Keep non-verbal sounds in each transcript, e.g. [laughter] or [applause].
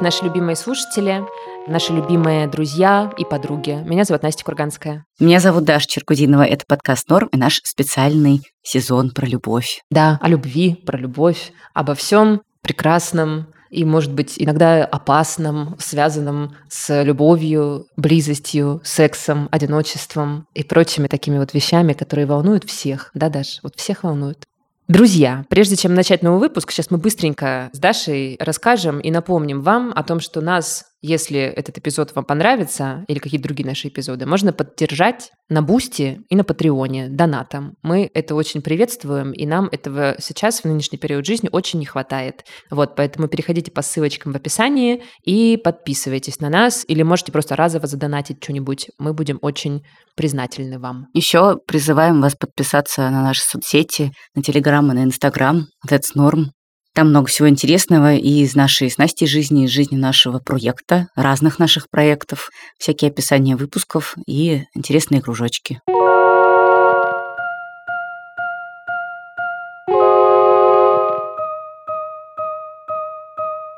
привет, наши любимые слушатели, наши любимые друзья и подруги. Меня зовут Настя Курганская. Меня зовут Даша Черкудинова. Это подкаст «Норм» и наш специальный сезон про любовь. Да, о любви, про любовь, обо всем прекрасном, и, может быть, иногда опасном, связанном с любовью, близостью, сексом, одиночеством и прочими такими вот вещами, которые волнуют всех. Да, Даш? Вот всех волнуют. Друзья, прежде чем начать новый выпуск, сейчас мы быстренько с Дашей расскажем и напомним вам о том, что нас если этот эпизод вам понравится или какие-то другие наши эпизоды, можно поддержать на Boosty и на Patreon е донатом. Мы это очень приветствуем, и нам этого сейчас в нынешний период жизни очень не хватает. Вот, поэтому переходите по ссылочкам в описании и подписывайтесь на нас, или можете просто разово задонатить что-нибудь. Мы будем очень признательны вам. Еще призываем вас подписаться на наши соцсети, на Телеграм и на Инстаграм. That's Norm. Там много всего интересного и из нашей с Настей жизни, из жизни нашего проекта, разных наших проектов, всякие описания выпусков и интересные кружочки.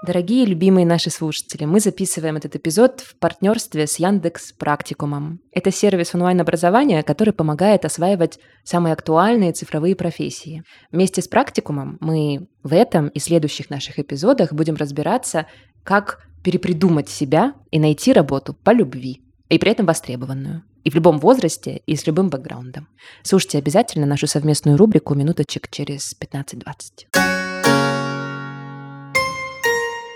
Дорогие любимые наши слушатели, мы записываем этот эпизод в партнерстве с Яндекс Практикумом. Это сервис онлайн-образования, который помогает осваивать самые актуальные цифровые профессии. Вместе с Практикумом мы в этом и следующих наших эпизодах будем разбираться, как перепридумать себя и найти работу по любви, и при этом востребованную. И в любом возрасте, и с любым бэкграундом. Слушайте обязательно нашу совместную рубрику минуточек через 15-20.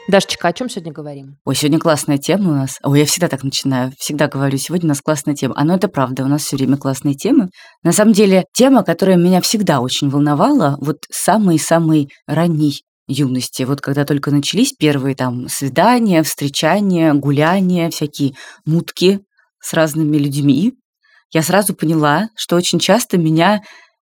Дашечка, о чем сегодня говорим? Ой, сегодня классная тема у нас. Ой, я всегда так начинаю. Всегда говорю, сегодня у нас классная тема. А ну это правда, у нас все время классные темы. На самом деле, тема, которая меня всегда очень волновала, вот самый-самый ранний юности. Вот когда только начались первые там свидания, встречания, гуляния, всякие мутки с разными людьми, я сразу поняла, что очень часто меня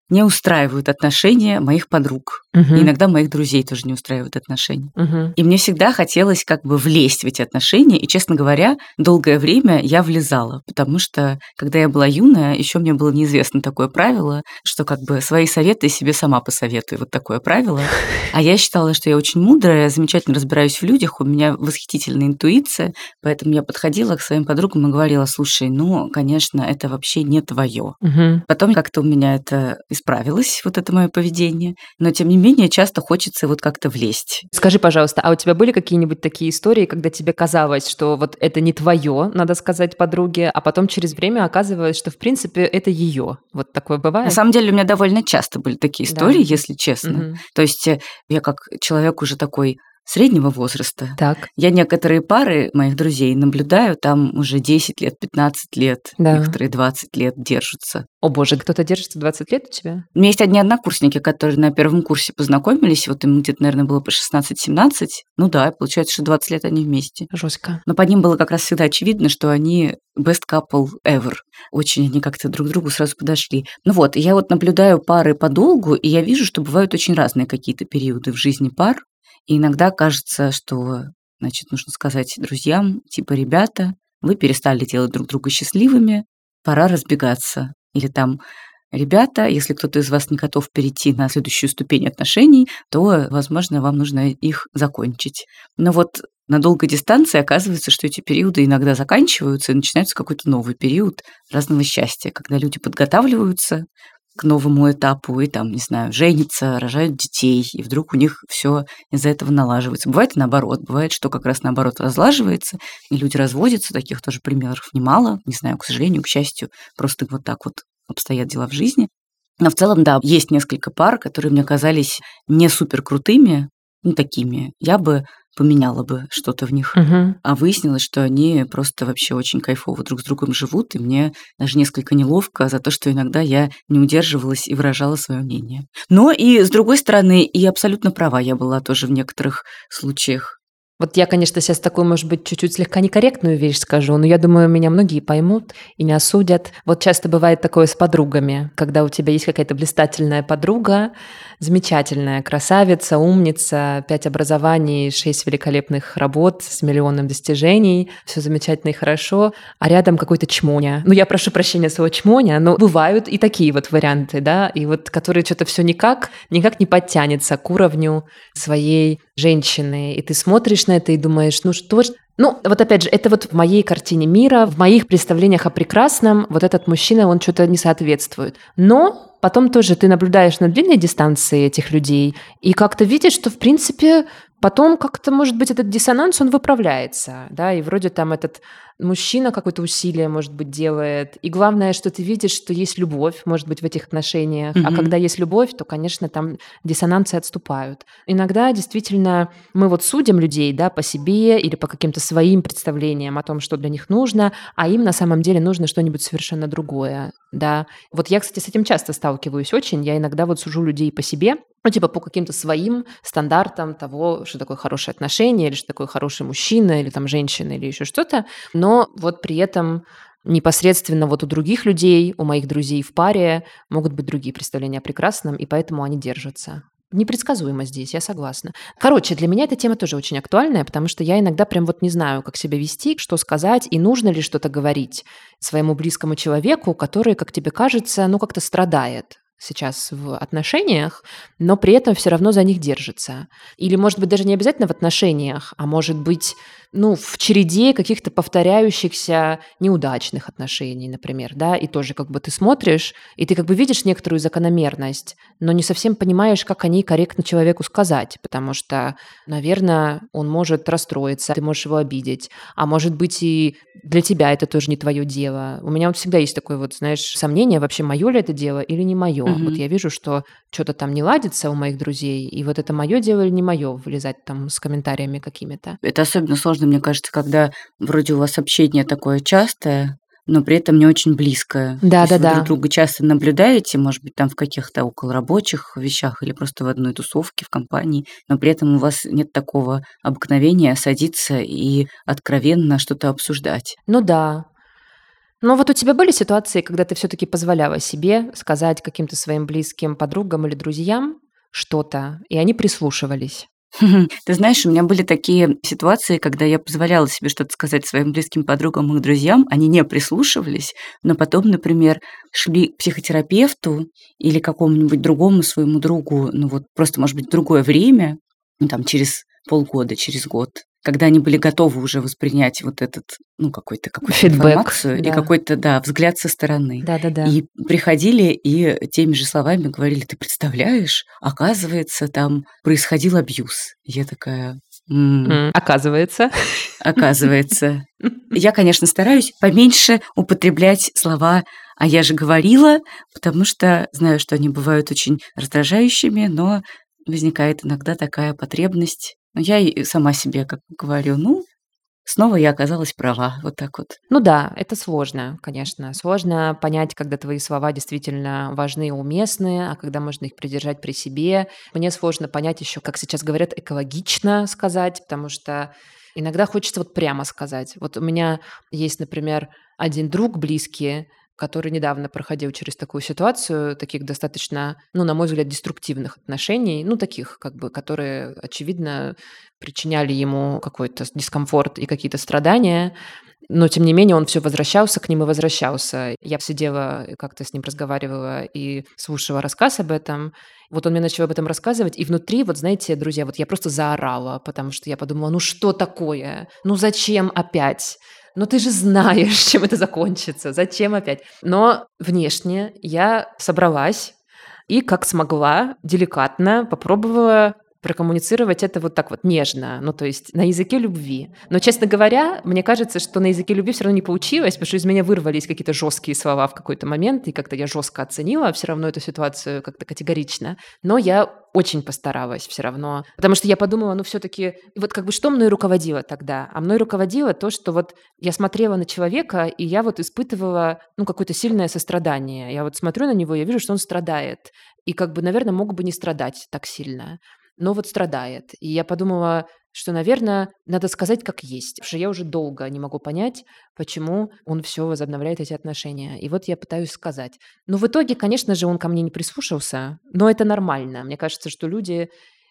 не устраивают отношения моих подруг. Угу. И иногда моих друзей тоже не устраивают отношения. Угу. И мне всегда хотелось как бы влезть в эти отношения. И, честно говоря, долгое время я влезала, потому что, когда я была юная, еще мне было неизвестно такое правило, что как бы свои советы себе сама посоветую. Вот такое правило. [laughs] А я считала, что я очень мудрая, замечательно разбираюсь в людях, у меня восхитительная интуиция, поэтому я подходила к своим подругам и говорила, слушай, ну, конечно, это вообще не твое. Угу. Потом как-то у меня это исправилось, вот это мое поведение, но тем не менее часто хочется вот как-то влезть. Скажи, пожалуйста, а у тебя были какие-нибудь такие истории, когда тебе казалось, что вот это не твое, надо сказать подруге, а потом через время оказывалось, что в принципе это ее? Вот такое бывает? На самом деле у меня довольно часто были такие истории, да. если честно. Угу. То есть э, я как человек уже такой среднего возраста. Так. Я некоторые пары моих друзей наблюдаю, там уже 10 лет, 15 лет, да. некоторые 20 лет держатся. О боже, кто-то держится 20 лет у тебя? У меня есть одни однокурсники, которые на первом курсе познакомились, вот им где-то, наверное, было по 16-17. Ну да, получается, что 20 лет они вместе. Жестко. Но по ним было как раз всегда очевидно, что они best couple ever. Очень они как-то друг к другу сразу подошли. Ну вот, я вот наблюдаю пары подолгу, и я вижу, что бывают очень разные какие-то периоды в жизни пар. И иногда кажется, что, значит, нужно сказать друзьям, типа, ребята, вы перестали делать друг друга счастливыми, пора разбегаться. Или там, ребята, если кто-то из вас не готов перейти на следующую ступень отношений, то, возможно, вам нужно их закончить. Но вот на долгой дистанции оказывается, что эти периоды иногда заканчиваются, и начинается какой-то новый период разного счастья, когда люди подготавливаются к новому этапу и там, не знаю, женятся, рожают детей, и вдруг у них все из-за этого налаживается. Бывает наоборот, бывает, что как раз наоборот разлаживается, и люди разводятся, таких тоже примеров немало, не знаю, к сожалению, к счастью, просто вот так вот обстоят дела в жизни. Но в целом, да, есть несколько пар, которые мне казались не супер крутыми, ну, такими. Я бы поменяла бы что-то в них. Угу. А выяснилось, что они просто вообще очень кайфово друг с другом живут, и мне даже несколько неловко за то, что иногда я не удерживалась и выражала свое мнение. Но и с другой стороны, и абсолютно права я была тоже в некоторых случаях. Вот я, конечно, сейчас такую, может быть, чуть-чуть слегка некорректную вещь скажу, но я думаю, меня многие поймут и не осудят. Вот часто бывает такое с подругами, когда у тебя есть какая-то блистательная подруга, замечательная красавица, умница, пять образований, шесть великолепных работ с миллионом достижений, все замечательно и хорошо, а рядом какой-то чмоня. Ну, я прошу прощения своего чмоня, но бывают и такие вот варианты, да, и вот которые что-то все никак, никак не подтянется к уровню своей женщины, и ты смотришь на это и думаешь, ну что ж... Ну, вот опять же, это вот в моей картине мира, в моих представлениях о прекрасном, вот этот мужчина, он что-то не соответствует. Но потом тоже ты наблюдаешь на длинной дистанции этих людей и как-то видишь, что, в принципе, потом как-то, может быть, этот диссонанс, он выправляется, да, и вроде там этот мужчина какое-то усилие, может быть, делает. И главное, что ты видишь, что есть любовь, может быть, в этих отношениях. Mm-hmm. А когда есть любовь, то, конечно, там диссонансы отступают. Иногда действительно мы вот судим людей, да, по себе или по каким-то своим представлениям о том, что для них нужно, а им на самом деле нужно что-нибудь совершенно другое, да. Вот я, кстати, с этим часто сталкиваюсь очень. Я иногда вот сужу людей по себе, ну, типа по каким-то своим стандартам того, что такое хорошее отношение, или что такое хороший мужчина, или там женщина, или еще что-то. Но вот при этом непосредственно вот у других людей, у моих друзей в паре могут быть другие представления о прекрасном, и поэтому они держатся. Непредсказуемо здесь, я согласна. Короче, для меня эта тема тоже очень актуальная, потому что я иногда прям вот не знаю, как себя вести, что сказать, и нужно ли что-то говорить своему близкому человеку, который, как тебе кажется, ну как-то страдает сейчас в отношениях, но при этом все равно за них держится. Или, может быть, даже не обязательно в отношениях, а может быть, ну, в череде каких-то повторяющихся неудачных отношений, например, да, и тоже как бы ты смотришь, и ты как бы видишь некоторую закономерность, но не совсем понимаешь, как о ней корректно человеку сказать, потому что, наверное, он может расстроиться, ты можешь его обидеть, а может быть и для тебя это тоже не твое дело. У меня вот всегда есть такое вот, знаешь, сомнение, вообще мое ли это дело или не мое. Mm-hmm. Вот я вижу, что что-то там не ладится у моих друзей, и вот это мое дело или не мое, вылезать там с комментариями какими-то. Это особенно сложно, мне кажется, когда вроде у вас общение такое частое, но при этом не очень близкое. Да, да, да. друг друга часто наблюдаете, может быть, там в каких-то околорабочих вещах или просто в одной тусовке, в компании, но при этом у вас нет такого обыкновения садиться и откровенно что-то обсуждать. Ну да. Но вот у тебя были ситуации, когда ты все-таки позволяла себе сказать каким-то своим близким подругам или друзьям что-то, и они прислушивались? [laughs] Ты знаешь, у меня были такие ситуации, когда я позволяла себе что-то сказать своим близким подругам и друзьям, они не прислушивались, но потом, например, шли к психотерапевту или какому-нибудь другому своему другу, ну вот просто, может быть, другое время, ну, там через полгода, через год, когда они были готовы уже воспринять вот этот, ну, какой-то какую информацию да. и какой-то, да, взгляд со стороны. Да-да-да. И приходили и теми же словами говорили, ты представляешь, оказывается, там происходил абьюз. Я такая... М-м, оказывается. Оказывается. [laughs] Я, конечно, стараюсь поменьше употреблять слова а я же говорила, потому что знаю, что они бывают очень раздражающими, но возникает иногда такая потребность но я и сама себе как говорю, ну, снова я оказалась права, вот так вот. Ну да, это сложно, конечно. Сложно понять, когда твои слова действительно важны и уместны, а когда можно их придержать при себе. Мне сложно понять еще, как сейчас говорят, экологично сказать, потому что иногда хочется вот прямо сказать. Вот у меня есть, например, один друг близкий, который недавно проходил через такую ситуацию, таких достаточно, ну, на мой взгляд, деструктивных отношений, ну, таких, как бы, которые, очевидно, причиняли ему какой-то дискомфорт и какие-то страдания, но, тем не менее, он все возвращался к ним и возвращался. Я сидела, как-то с ним разговаривала и слушала рассказ об этом. Вот он мне начал об этом рассказывать, и внутри, вот знаете, друзья, вот я просто заорала, потому что я подумала, ну что такое? Ну зачем опять? Но ты же знаешь, [laughs] чем это закончится, зачем опять? Но внешне я собралась и как смогла, деликатно попробовала прокоммуницировать это вот так вот нежно, ну то есть на языке любви. Но, честно говоря, мне кажется, что на языке любви все равно не получилось, потому что из меня вырвались какие-то жесткие слова в какой-то момент, и как-то я жестко оценила все равно эту ситуацию как-то категорично. Но я очень постаралась все равно, потому что я подумала, ну все-таки, вот как бы что мной руководило тогда? А мной руководило то, что вот я смотрела на человека, и я вот испытывала, ну, какое-то сильное сострадание. Я вот смотрю на него, я вижу, что он страдает. И как бы, наверное, мог бы не страдать так сильно но вот страдает. И я подумала, что, наверное, надо сказать как есть, потому что я уже долго не могу понять, почему он все возобновляет эти отношения. И вот я пытаюсь сказать. Но в итоге, конечно же, он ко мне не прислушался, но это нормально. Мне кажется, что люди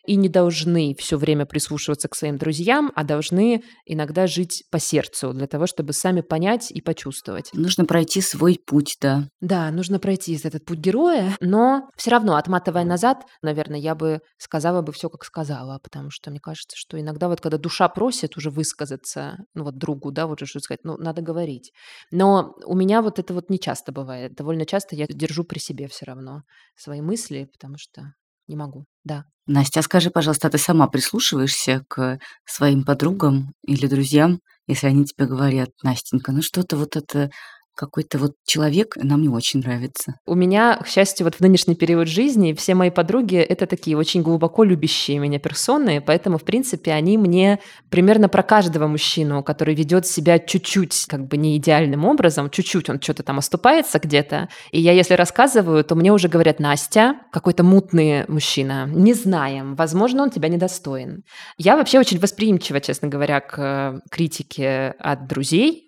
и не должны все время прислушиваться к своим друзьям, а должны иногда жить по сердцу для того, чтобы сами понять и почувствовать. Нужно пройти свой путь, да. Да, нужно пройти этот путь героя, но все равно, отматывая назад, наверное, я бы сказала бы все, как сказала, потому что мне кажется, что иногда вот когда душа просит уже высказаться, ну вот другу, да, вот что сказать, ну надо говорить. Но у меня вот это вот не часто бывает. Довольно часто я держу при себе все равно свои мысли, потому что не могу, да. Настя, а скажи, пожалуйста, а ты сама прислушиваешься к своим подругам или друзьям, если они тебе говорят, Настенька, ну что-то вот это какой-то вот человек нам не очень нравится. У меня, к счастью, вот в нынешний период жизни все мои подруги — это такие очень глубоко любящие меня персоны, поэтому, в принципе, они мне примерно про каждого мужчину, который ведет себя чуть-чуть как бы не идеальным образом, чуть-чуть он что-то там оступается где-то, и я если рассказываю, то мне уже говорят, Настя, какой-то мутный мужчина, не знаем, возможно, он тебя недостоин. Я вообще очень восприимчива, честно говоря, к критике от друзей,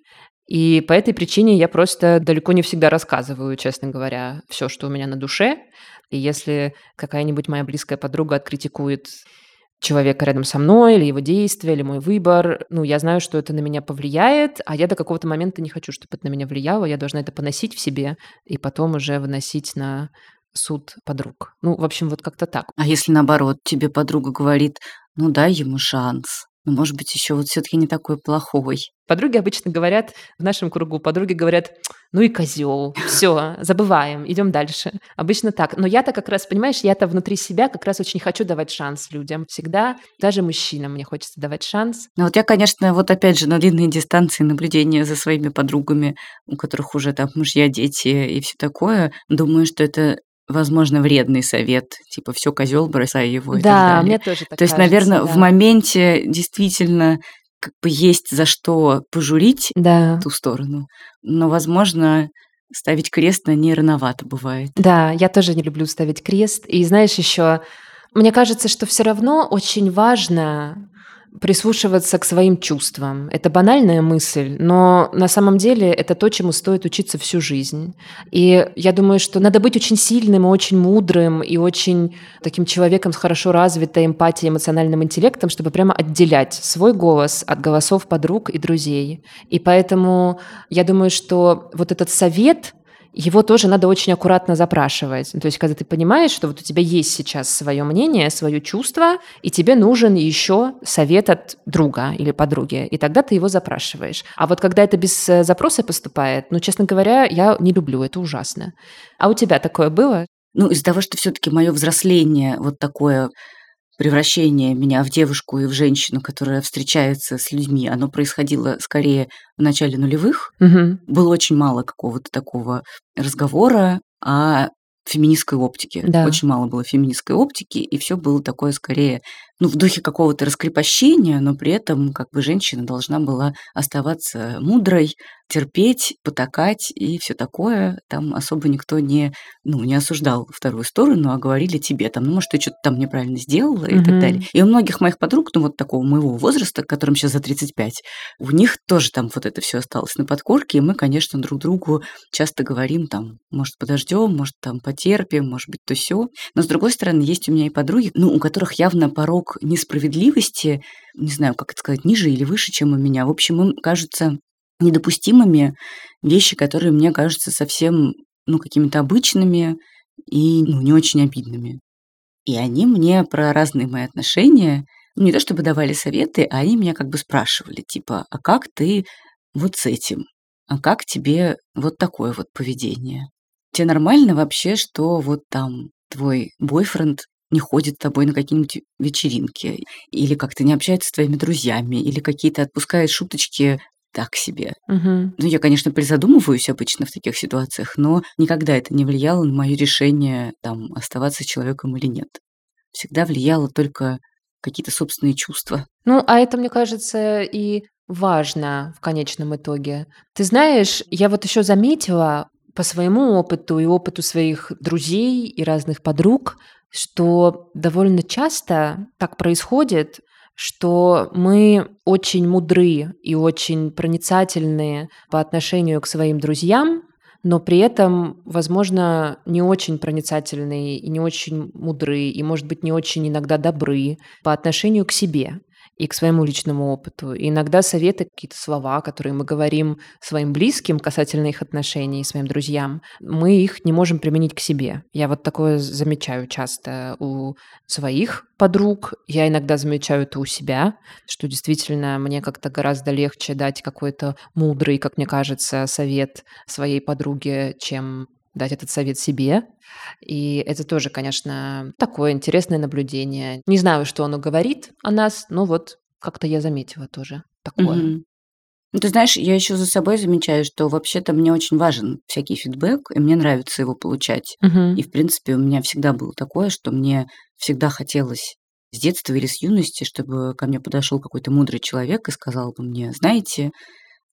и по этой причине я просто далеко не всегда рассказываю, честно говоря, все, что у меня на душе. И если какая-нибудь моя близкая подруга откритикует человека рядом со мной, или его действия, или мой выбор, ну, я знаю, что это на меня повлияет, а я до какого-то момента не хочу, чтобы это на меня влияло, я должна это поносить в себе и потом уже выносить на суд подруг. Ну, в общем, вот как-то так. А если наоборот, тебе подруга говорит, ну, дай ему шанс, ну, может быть, еще вот все-таки не такой плохой. Подруги обычно говорят, в нашем кругу подруги говорят, ну и козел, все, забываем, идем дальше. Обычно так. Но я-то как раз, понимаешь, я-то внутри себя как раз очень хочу давать шанс людям. Всегда, даже мужчинам мне хочется давать шанс. Ну вот я, конечно, вот опять же на длинные дистанции наблюдения за своими подругами, у которых уже там мужья, дети и все такое, думаю, что это возможно, вредный совет, типа все козел, бросай его. И да, так далее. мне тоже так То есть, кажется, наверное, да. в моменте действительно как бы есть за что пожурить Да. ту сторону, но, возможно, ставить крест на ней рановато бывает. Да, я тоже не люблю ставить крест. И знаешь, еще мне кажется, что все равно очень важно прислушиваться к своим чувствам. Это банальная мысль, но на самом деле это то, чему стоит учиться всю жизнь. И я думаю, что надо быть очень сильным и очень мудрым и очень таким человеком с хорошо развитой эмпатией, эмоциональным интеллектом, чтобы прямо отделять свой голос от голосов подруг и друзей. И поэтому я думаю, что вот этот совет, его тоже надо очень аккуратно запрашивать. То есть, когда ты понимаешь, что вот у тебя есть сейчас свое мнение, свое чувство, и тебе нужен еще совет от друга или подруги, и тогда ты его запрашиваешь. А вот когда это без э, запроса поступает, ну, честно говоря, я не люблю, это ужасно. А у тебя такое было? Ну, из-за того, что все-таки мое взросление, вот такое превращение меня в девушку и в женщину, которая встречается с людьми, оно происходило скорее в начале нулевых. Мгм. Было очень мало какого-то такого разговора о феминистской оптике. Да. Очень мало было феминистской оптики, и все было такое скорее, ну, в духе какого-то раскрепощения, но при этом как бы женщина должна была оставаться мудрой, терпеть, потакать и все такое. Там особо никто не, ну, не осуждал вторую сторону, а говорили тебе, там, ну, может, ты что-то там неправильно сделала и так Мгм. далее. И у многих моих подруг, ну, вот такого моего возраста, которым сейчас за 35, у них тоже там вот это все осталось на подкорке, и мы, конечно, друг другу часто говорим там, может, подождем, может, там потерпим, может быть, то все. Но, с другой стороны, есть у меня и подруги, ну, у которых явно порог несправедливости, не знаю, как это сказать, ниже или выше, чем у меня. В общем, им кажутся недопустимыми вещи, которые мне кажутся совсем, ну, какими-то обычными и, ну, не очень обидными. И они мне про разные мои отношения, ну, не то чтобы давали советы, а они меня как бы спрашивали, типа, а как ты вот с этим? А как тебе вот такое вот поведение? Тебе нормально вообще, что вот там твой бойфренд не ходит с тобой на какие-нибудь вечеринки, или как-то не общается с твоими друзьями, или какие-то отпускает шуточки так себе. Мгм. Ну, я, конечно, призадумываюсь обычно в таких ситуациях, но никогда это не влияло на мое решение, там, оставаться человеком или нет. Всегда влияло только какие-то собственные чувства. Ну, а это, мне кажется, и важно в конечном итоге. Ты знаешь, я вот еще заметила по своему опыту и опыту своих друзей и разных подруг, что довольно часто так происходит, что мы очень мудры и очень проницательны по отношению к своим друзьям, но при этом, возможно, не очень проницательные и не очень мудрые, и, может быть, не очень иногда добры по отношению к себе и к своему личному опыту. И иногда советы, какие-то слова, которые мы говорим своим близким касательно их отношений, своим друзьям, мы их не можем применить к себе. Я вот такое замечаю часто у своих подруг. Я иногда замечаю это у себя, что действительно мне как-то гораздо легче дать какой-то мудрый, как мне кажется, совет своей подруге, чем дать этот совет себе. И это тоже, конечно, такое интересное наблюдение. Не знаю, что оно говорит о нас, но вот как-то я заметила тоже такое. Ну, ты знаешь, я еще за собой замечаю, что вообще-то мне очень важен всякий фидбэк, и мне нравится его получать. Мгм. И, в принципе, у меня всегда было такое, что мне всегда хотелось с детства или с юности, чтобы ко мне подошел какой-то мудрый человек и сказал бы мне, знаете,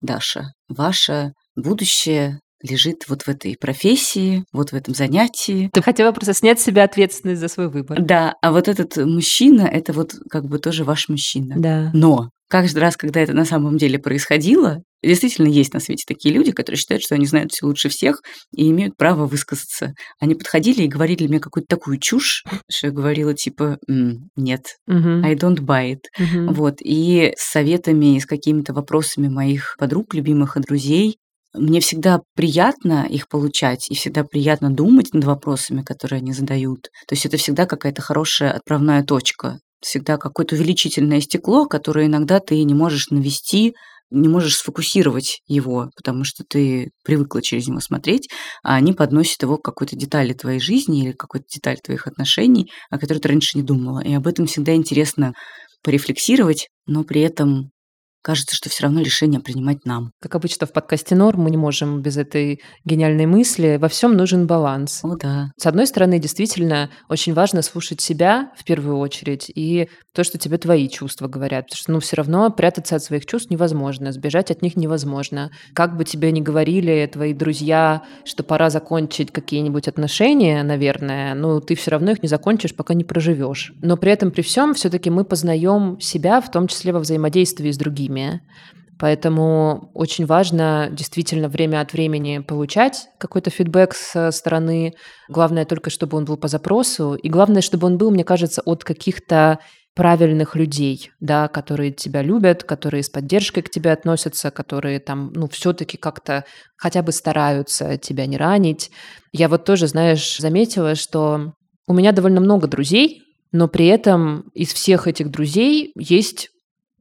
Даша, ваше будущее лежит вот в этой профессии, вот в этом занятии. Ты хотела просто снять с себя ответственность за свой выбор. Да, а вот этот мужчина, это вот как бы тоже ваш мужчина. Да. Но каждый раз, когда это на самом деле происходило, действительно есть на свете такие люди, которые считают, что они знают все лучше всех и имеют право высказаться. Они подходили и говорили мне какую-то такую чушь, что я говорила типа «М, «нет, Мгм. I don't buy it». Вот, и с советами, с какими-то вопросами моих подруг, любимых и друзей мне всегда приятно их получать и всегда приятно думать над вопросами, которые они задают. То есть это всегда какая-то хорошая отправная точка, всегда какое-то увеличительное стекло, которое иногда ты не можешь навести, не можешь сфокусировать его, потому что ты привыкла через него смотреть, а они подносят его к какой-то детали твоей жизни или какой-то детали твоих отношений, о которой ты раньше не думала. И об этом всегда интересно порефлексировать, но при этом кажется, что все равно решение принимать нам. Как обычно в подкасте Норм, мы не можем без этой гениальной мысли. Во всем нужен баланс. О, да. С одной стороны, действительно, очень важно слушать себя в первую очередь и то, что тебе твои чувства говорят. Потому что, ну, все равно прятаться от своих чувств невозможно, сбежать от них невозможно. Как бы тебе ни говорили твои друзья, что пора закончить какие-нибудь отношения, наверное, ну, ты все равно их не закончишь, пока не проживешь. Но при этом, при всем, все-таки мы познаем себя, в том числе во взаимодействии с другими. Поэтому очень важно действительно время от времени получать какой-то фидбэк со стороны. Главное только, чтобы он был по запросу. И главное, чтобы он был, мне кажется, от каких-то правильных людей, да, которые тебя любят, которые с поддержкой к тебе относятся, которые там, ну, все-таки как-то хотя бы стараются тебя не ранить. Я вот тоже, знаешь, заметила, что у меня довольно много друзей, но при этом из всех этих друзей есть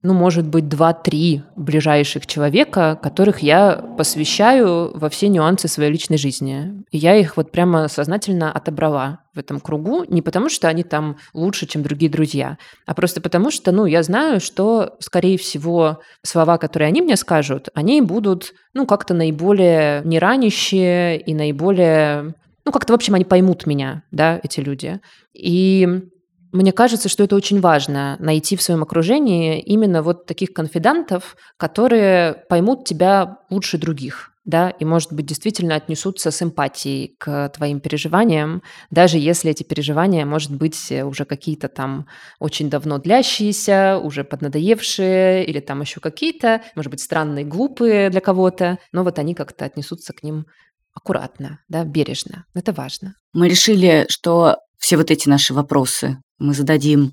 ну, может быть, два-три ближайших человека, которых я посвящаю во все нюансы своей личной жизни. И я их вот прямо сознательно отобрала в этом кругу, не потому что они там лучше, чем другие друзья, а просто потому что, ну, я знаю, что, скорее всего, слова, которые они мне скажут, они будут, ну, как-то наиболее неранящие и наиболее ну, как-то, в общем, они поймут меня, да, эти люди. И мне кажется, что это очень важно найти в своем окружении именно вот таких конфидантов, которые поймут тебя лучше других да, и, может быть, действительно отнесутся с эмпатией к твоим переживаниям, даже если эти переживания, может быть, уже какие-то там очень давно длящиеся, уже поднадоевшие, или там еще какие-то, может быть, странные, глупые для кого-то, но вот они как-то отнесутся к ним аккуратно, да, бережно. Это важно. Мы решили, что все вот эти наши вопросы мы зададим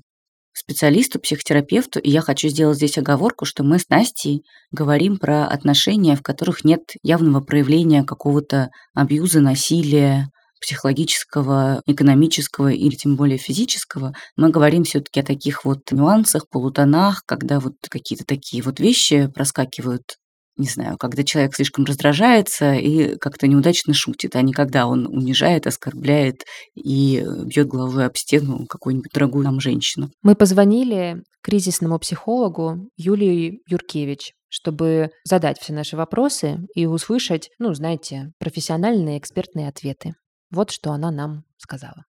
специалисту, психотерапевту, и я хочу сделать здесь оговорку, что мы с Настей говорим про отношения, в которых нет явного проявления какого-то абьюза, насилия, психологического, экономического или тем более физического, мы говорим все-таки о таких вот нюансах, полутонах, когда вот какие-то такие вот вещи проскакивают не знаю, когда человек слишком раздражается и как-то неудачно шутит, а не когда он унижает, оскорбляет и э, бьет головой об стену какую-нибудь дорогую нам женщину. Мы позвонили кризисному психологу Юлии Юркевич, чтобы задать все наши вопросы и услышать, ну, знаете, профессиональные экспертные ответы. Вот что она нам сказала.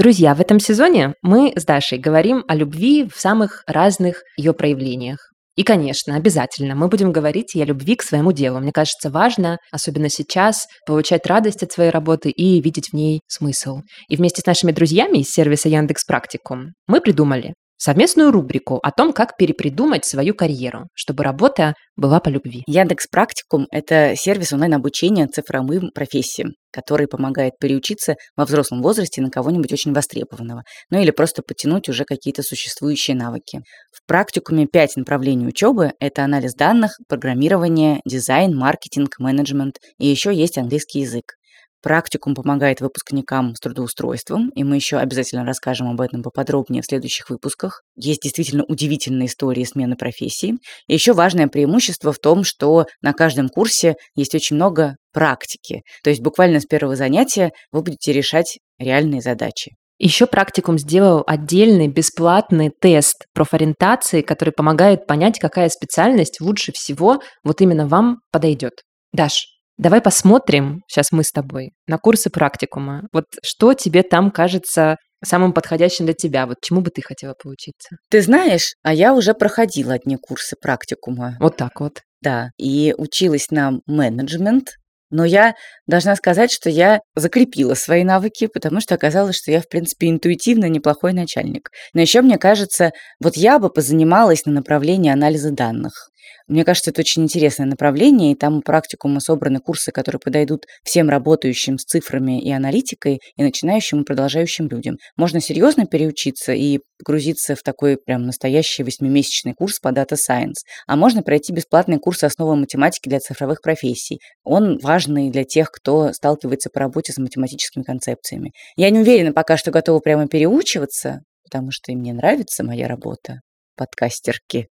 Друзья, в этом сезоне мы с Дашей говорим о любви в самых разных ее проявлениях. И, конечно, обязательно мы будем говорить и о любви к своему делу. Мне кажется, важно, особенно сейчас, получать радость от своей работы и видеть в ней смысл. И вместе с нашими друзьями из сервиса Яндекс Практикум мы придумали совместную рубрику о том, как перепридумать свою карьеру, чтобы работа была по любви. Яндекс Практикум – это сервис онлайн-обучения цифровым профессиям, который помогает переучиться во взрослом возрасте на кого-нибудь очень востребованного, ну или просто подтянуть уже какие-то существующие навыки. В практикуме пять направлений учебы – это анализ данных, программирование, дизайн, маркетинг, менеджмент и еще есть английский язык. Практикум помогает выпускникам с трудоустройством, и мы еще обязательно расскажем об этом поподробнее в следующих выпусках. Есть действительно удивительные истории смены профессии. И еще важное преимущество в том, что на каждом курсе есть очень много практики. То есть буквально с первого занятия вы будете решать реальные задачи. Еще практикум сделал отдельный бесплатный тест профориентации, который помогает понять, какая специальность лучше всего вот именно вам подойдет. Даш, Давай посмотрим, сейчас мы с тобой, на курсы практикума. Вот что тебе там кажется самым подходящим для тебя? Вот чему бы ты хотела поучиться? Ты знаешь, а я уже проходила одни курсы практикума. Вот так вот. Да, и училась на менеджмент, но я должна сказать, что я закрепила свои навыки, потому что оказалось, что я, в принципе, интуитивно неплохой начальник. Но еще мне кажется, вот я бы позанималась на направлении анализа данных. Мне кажется, это очень интересное направление, и там у практикума собраны курсы, которые подойдут всем работающим с цифрами и аналитикой, и начинающим и продолжающим людям. Можно серьезно переучиться и погрузиться в такой прям настоящий восьмимесячный курс по Data Science, а можно пройти бесплатный курс основы математики для цифровых профессий. Он важный для тех, кто сталкивается по работе с математическими концепциями. Я не уверена пока, что готова прямо переучиваться, потому что мне нравится моя работа подкастерки.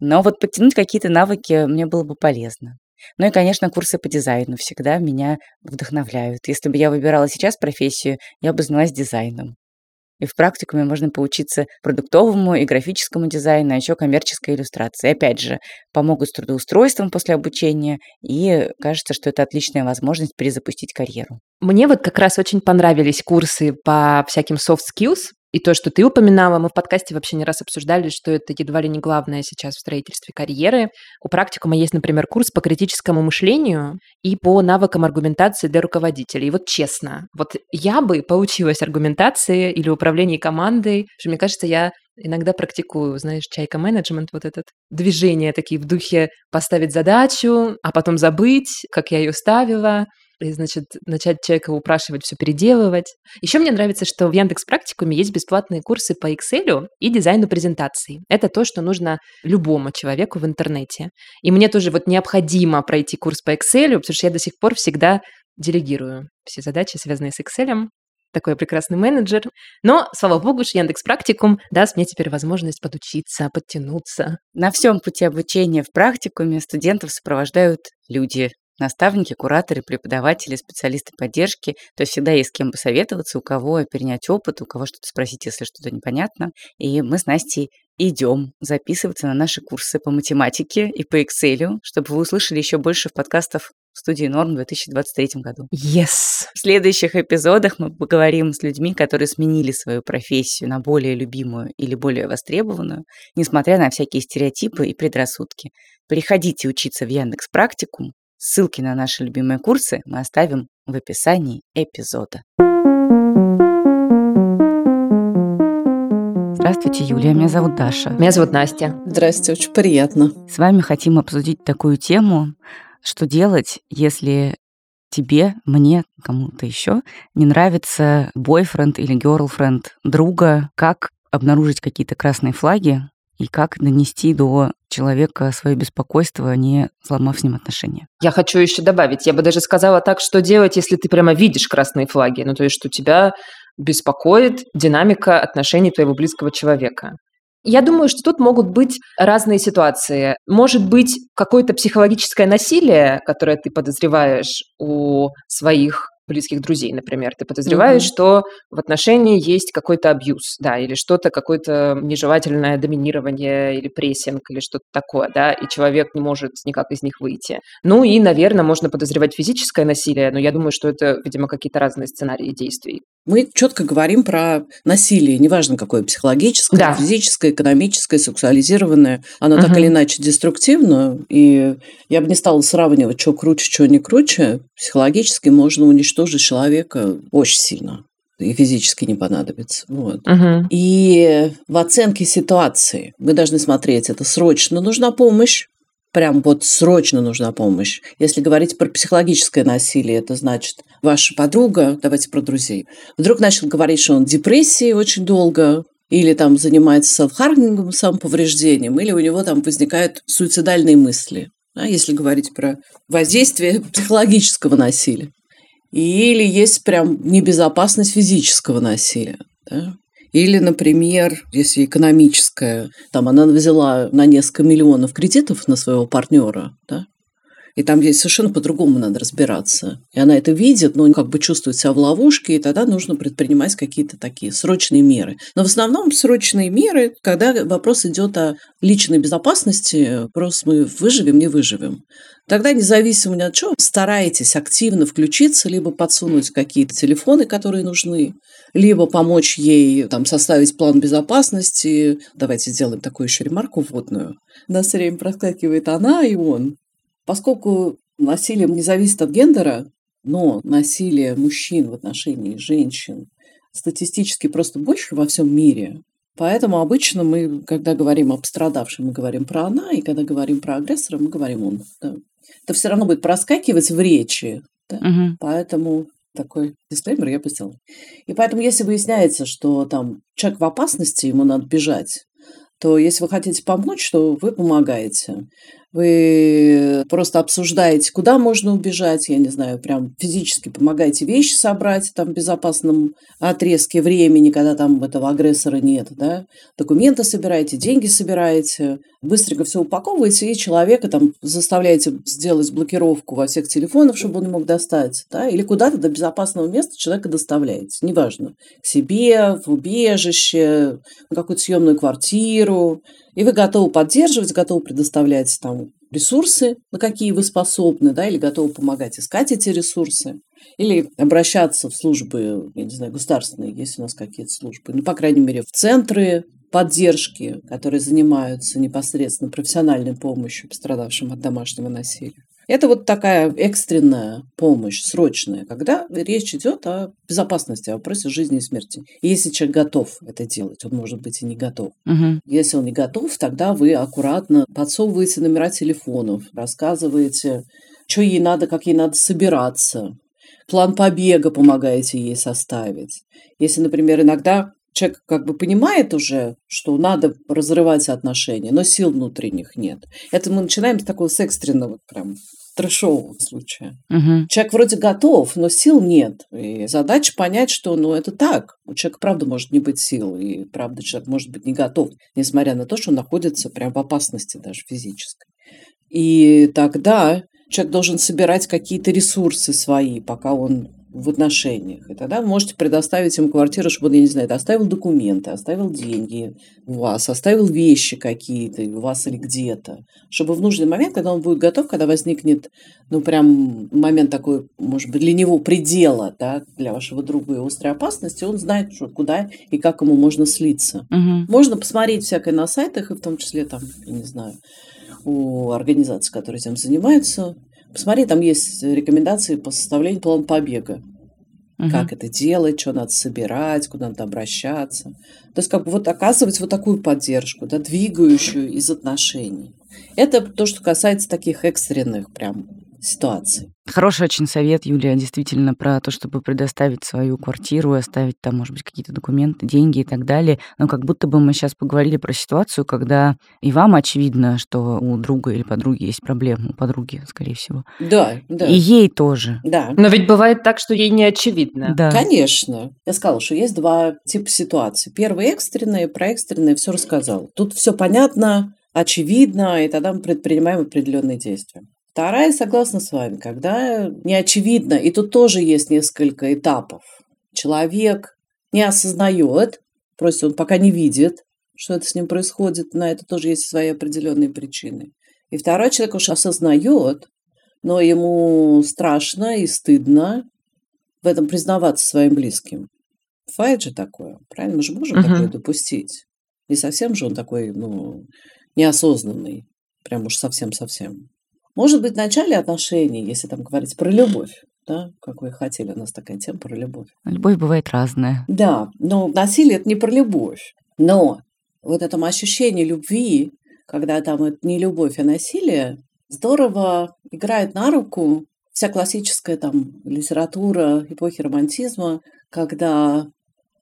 Но вот подтянуть какие-то навыки мне было бы полезно. Ну и, конечно, курсы по дизайну всегда меня вдохновляют. Если бы я выбирала сейчас профессию, я бы занялась дизайном. И в практикуме можно поучиться продуктовому и графическому дизайну, а еще коммерческой иллюстрации. Опять же, помогут с трудоустройством после обучения, и кажется, что это отличная возможность перезапустить карьеру. Мне вот как раз очень понравились курсы по всяким soft skills, и то, что ты упоминала, мы в подкасте вообще не раз обсуждали, что это едва ли не главное сейчас в строительстве карьеры. У практикума есть, например, курс по критическому мышлению и по навыкам аргументации для руководителей. И вот честно, вот я бы поучилась аргументации или управлении командой, что мне кажется, я иногда практикую, знаешь, чайка-менеджмент, вот этот движение такие в духе поставить задачу, а потом забыть, как я ее ставила, и, значит, начать человека упрашивать все переделывать. Еще мне нравится, что в Яндекс Практикуме есть бесплатные курсы по Excel и дизайну презентаций. Это то, что нужно любому человеку в интернете. И мне тоже вот необходимо пройти курс по Excel, потому что я до сих пор всегда делегирую все задачи, связанные с Excel такой прекрасный менеджер. Но, слава богу, что Яндекс Практикум даст мне теперь возможность подучиться, подтянуться. На всем пути обучения в практикуме студентов сопровождают люди, наставники, кураторы, преподаватели, специалисты поддержки. То есть всегда есть с кем посоветоваться, у кого перенять опыт, у кого что-то спросить, если что-то непонятно. И мы с Настей идем записываться на наши курсы по математике и по Excel, чтобы вы услышали еще больше подкастов в студии Норм в 2023 году. Yes! В следующих эпизодах мы поговорим с людьми, которые сменили свою профессию на более любимую или более востребованную, несмотря на всякие стереотипы и предрассудки. Приходите учиться в Яндекс Практикум, Ссылки на наши любимые курсы мы оставим в описании эпизода. Здравствуйте, Юлия. Меня зовут Даша. Меня зовут Настя. Здрасте, очень приятно. С вами хотим обсудить такую тему, что делать, если тебе, мне, кому-то еще не нравится бойфренд или герлфренд друга, как обнаружить какие-то красные флаги и как донести до человека свое беспокойство, не сломав с ним отношения. Я хочу еще добавить, я бы даже сказала так, что делать, если ты прямо видишь красные флаги, ну то есть что тебя беспокоит динамика отношений твоего близкого человека. Я думаю, что тут могут быть разные ситуации. Может быть, какое-то психологическое насилие, которое ты подозреваешь у своих близких друзей, например. Ты подозреваешь, mm-hmm. что в отношении есть какой-то абьюз, да, или что-то, какое-то нежелательное доминирование или прессинг, или что-то такое, да, и человек не может никак из них выйти. Ну и, наверное, можно подозревать физическое насилие, но я думаю, что это, видимо, какие-то разные сценарии действий. Мы четко говорим про насилие, неважно какое, психологическое, да. физическое, экономическое, сексуализированное. Оно угу. так или иначе деструктивно, и я бы не стала сравнивать, что круче, что не круче. Психологически можно уничтожить человека очень сильно и физически не понадобится. Вот. Угу. И в оценке ситуации мы должны смотреть, это срочно нужна помощь, прям вот срочно нужна помощь. Если говорить про психологическое насилие, это значит, ваша подруга, давайте про друзей, вдруг начал говорить, что он депрессии очень долго, или там занимается селф-хармингом, самоповреждением, или у него там возникают суицидальные мысли, да, если говорить про воздействие [laughs] психологического насилия. Или есть прям небезопасность физического насилия. Да? Или, например, если экономическое, там она взяла на несколько миллионов кредитов на своего партнера, да, и там здесь совершенно по-другому надо разбираться. И она это видит, но как бы чувствует себя в ловушке, и тогда нужно предпринимать какие-то такие срочные меры. Но в основном срочные меры, когда вопрос идет о личной безопасности, просто мы выживем, не выживем. Тогда, независимо от чего, старайтесь активно включиться, либо подсунуть какие-то телефоны, которые нужны, либо помочь ей там, составить план безопасности. Давайте сделаем такую еще ремарку вводную. На все время проскакивает она и он. Поскольку насилие не зависит от гендера, но насилие мужчин в отношении женщин статистически просто больше во всем мире, Поэтому обычно мы, когда говорим о пострадавшем, мы говорим про она, и когда говорим про агрессора, мы говорим он. Да. Это все равно будет проскакивать в речи. Да? Угу. Поэтому такой дисклеймер я сделала. И поэтому, если выясняется, что там человек в опасности, ему надо бежать, то если вы хотите помочь, то вы помогаете вы просто обсуждаете, куда можно убежать, я не знаю, прям физически помогаете вещи собрать там в безопасном отрезке времени, когда там этого агрессора нет, да, документы собираете, деньги собираете, быстренько все упаковываете и человека там заставляете сделать блокировку во всех телефонах, чтобы он не мог достать, да, или куда-то до безопасного места человека доставляете, неважно, к себе, в убежище, на какую-то съемную квартиру, и вы готовы поддерживать, готовы предоставлять там ресурсы, на какие вы способны, да, или готовы помогать искать эти ресурсы, или обращаться в службы, я не знаю, государственные, есть у нас какие-то службы, ну, по крайней мере, в центры поддержки, которые занимаются непосредственно профессиональной помощью пострадавшим от домашнего насилия. Это вот такая экстренная помощь, срочная, когда речь идет о безопасности, о вопросе жизни и смерти. И если человек готов это делать, он может быть и не готов. Угу. Если он не готов, тогда вы аккуратно подсовываете номера телефонов, рассказываете, что ей надо, как ей надо собираться, план побега помогаете ей составить. Если, например, иногда человек как бы понимает уже, что надо разрывать отношения, но сил внутренних нет. Это мы начинаем с такого с экстренного прям трэшового случая. Угу. Человек вроде готов, но сил нет. И задача понять, что ну, это так. У человека, правда, может не быть сил, и правда, человек может быть не готов, несмотря на то, что он находится прям в опасности даже физической. И тогда человек должен собирать какие-то ресурсы свои, пока он в отношениях. И тогда вы можете предоставить ему квартиру, чтобы он, я не знаю, оставил документы, оставил деньги у вас, оставил вещи какие-то у вас или где-то. Чтобы в нужный момент, когда он будет готов, когда возникнет, ну, прям момент такой, может быть, для него предела, да, для вашего друга и острой опасности, он знает, что, куда и как ему можно слиться. Угу. Можно посмотреть всякое на сайтах, и в том числе там, я не знаю, у организаций, которые этим занимаются, Посмотри, там есть рекомендации по составлению плана побега. Угу. Как это делать, что надо собирать, куда надо обращаться. То есть как бы вот оказывать вот такую поддержку, да, двигающую из отношений. Это то, что касается таких экстренных прям ситуаций. Хороший очень совет, Юлия, действительно, про то, чтобы предоставить свою квартиру, оставить там, может быть, какие-то документы, деньги и так далее. Но как будто бы мы сейчас поговорили про ситуацию, когда и вам очевидно, что у друга или подруги есть проблемы, у подруги, скорее всего. Да, да. И ей тоже. Да. Но ведь бывает так, что ей не очевидно. Да. Конечно. Я сказала, что есть два типа ситуаций. Первый экстренный, про экстренное все рассказал. Тут все понятно, очевидно, и тогда мы предпринимаем определенные действия. Вторая, согласна с вами, когда не очевидно, и тут тоже есть несколько этапов. Человек не осознает, просто он пока не видит, что это с ним происходит, на это тоже есть свои определенные причины. И второй человек уж осознает, но ему страшно и стыдно в этом признаваться своим близким. Бывает же такое, правильно? Мы же можем угу. такое допустить. Не совсем же он такой, ну, неосознанный. Прям уж совсем-совсем. Может быть, в начале отношений, если там говорить про любовь, да, как вы хотели, у нас такая тема про любовь. Любовь бывает разная. Да, но насилие это не про любовь. Но вот этом ощущении любви, когда там это не любовь, а насилие, здорово играет на руку вся классическая там литература эпохи романтизма, когда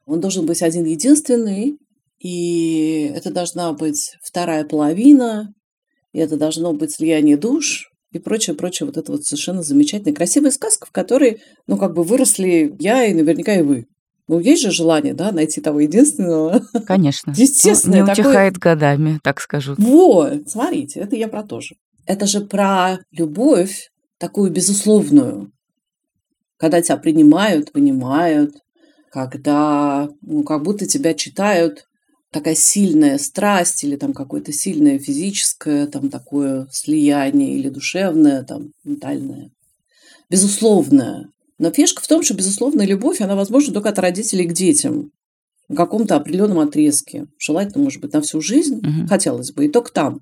он должен быть один единственный, и это должна быть вторая половина, и это должно быть слияние душ, и прочее, прочее, вот это вот совершенно замечательная, красивая сказка, в которой, ну, как бы выросли я и наверняка и вы. Ну, есть же желание, да, найти того единственного. Конечно. [laughs] Естественно. Ну, не утихает такой... годами, так скажу. Вот, смотрите, это я про то же. Это же про любовь такую безусловную, когда тебя принимают, понимают, когда ну, как будто тебя читают такая сильная страсть или там какое-то сильное физическое там такое слияние или душевное, там ментальное, безусловное. Но фишка в том, что безусловная любовь, она возможна только от родителей к детям в каком-то определенном отрезке. Желательно, может быть, на всю жизнь, угу. хотелось бы, и только там.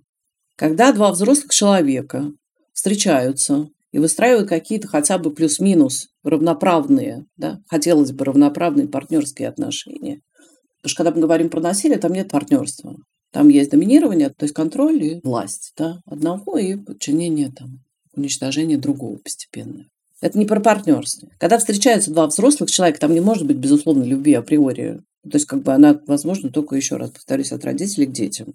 Когда два взрослых человека встречаются и выстраивают какие-то хотя бы плюс-минус равноправные, да, хотелось бы равноправные партнерские отношения. Потому что когда мы говорим про насилие, там нет партнерства. Там есть доминирование, то есть контроль и власть да, одного и подчинение, там, уничтожение другого постепенно. Это не про партнерство. Когда встречаются два взрослых человека, там не может быть безусловной любви априори. То есть как бы она возможна только, еще раз повторюсь, от родителей к детям.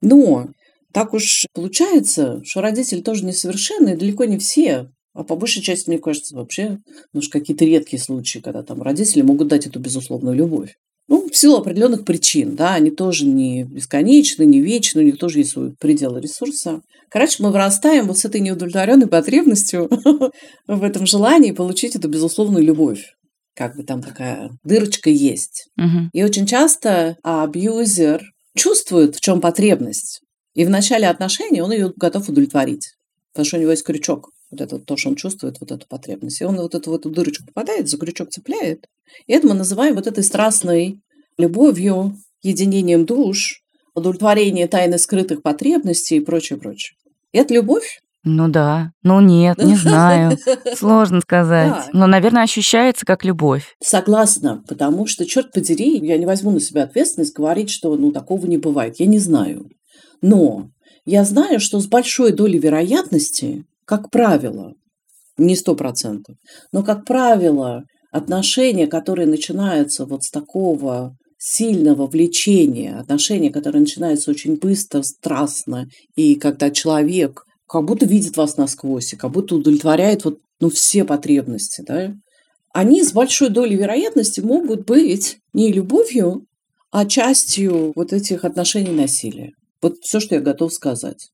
Но так уж получается, что родители тоже несовершенны, далеко не все. А по большей части, мне кажется, вообще, ну, какие-то редкие случаи, когда там родители могут дать эту безусловную любовь. Ну, в силу определенных причин, да, они тоже не бесконечны, не вечны, у них тоже есть свой предел ресурса. Короче, мы вырастаем вот с этой неудовлетворенной потребностью [laughs] в этом желании получить эту безусловную любовь. Как бы там такая дырочка есть. Угу. И очень часто абьюзер чувствует, в чем потребность. И в начале отношений он ее готов удовлетворить. Потому что у него есть крючок. Вот это то, что он чувствует, вот эту потребность. И он вот эту, в эту дырочку попадает, за крючок цепляет. И это мы называем вот этой страстной любовью, единением душ, удовлетворение тайны скрытых потребностей и прочее, прочее. И это любовь? Ну да. Ну нет, не [laughs] знаю. Сложно сказать. Да. Но, наверное, ощущается как любовь. Согласна, потому что, черт подери, я не возьму на себя ответственность говорить, что ну такого не бывает. Я не знаю. Но я знаю, что с большой долей вероятности, как правило, не сто процентов, но, как правило, отношения, которые начинаются вот с такого сильного влечения, отношения, которые начинаются очень быстро, страстно, и когда человек как будто видит вас насквозь, и как будто удовлетворяет вот, ну, все потребности, да, они с большой долей вероятности могут быть не любовью, а частью вот этих отношений насилия. Вот все, что я готов сказать.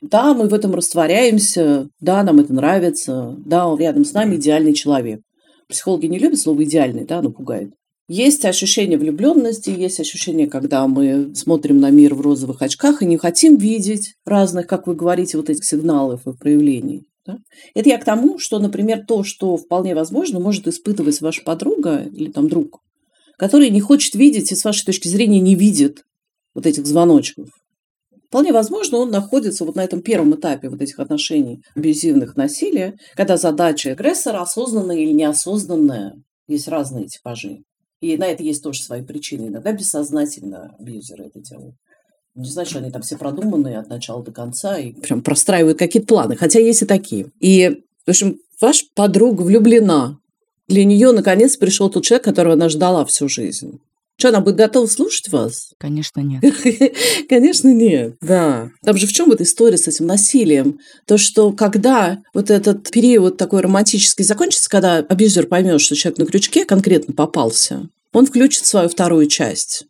Да, мы в этом растворяемся, да, нам это нравится, да, он рядом с нами идеальный человек. Психологи не любят слово «идеальный», да, оно пугает. Есть ощущение влюбленности, есть ощущение, когда мы смотрим на мир в розовых очках и не хотим видеть разных, как вы говорите, вот этих сигналов и проявлений. Да? Это я к тому, что, например, то, что вполне возможно, может испытывать ваша подруга или там друг, который не хочет видеть и с вашей точки зрения не видит вот этих звоночков. Вполне возможно, он находится вот на этом первом этапе вот этих отношений абьюзивных насилия, когда задача агрессора осознанная или неосознанная. Есть разные типажи. И на это есть тоже свои причины. Иногда бессознательно абьюзеры это делают. Не значит, что они там все продуманные от начала до конца и прям простраивают какие-то планы. Хотя есть и такие. И, в общем, ваша подруга влюблена. Для нее, наконец, пришел тот человек, которого она ждала всю жизнь. Что, она будет готова слушать вас? Конечно, нет. [laughs] Конечно, нет, да. Там же в чем вот история с этим насилием? То, что когда вот этот период такой романтический закончится, когда абьюзер поймет, что человек на крючке конкретно попался, он включит свою вторую часть.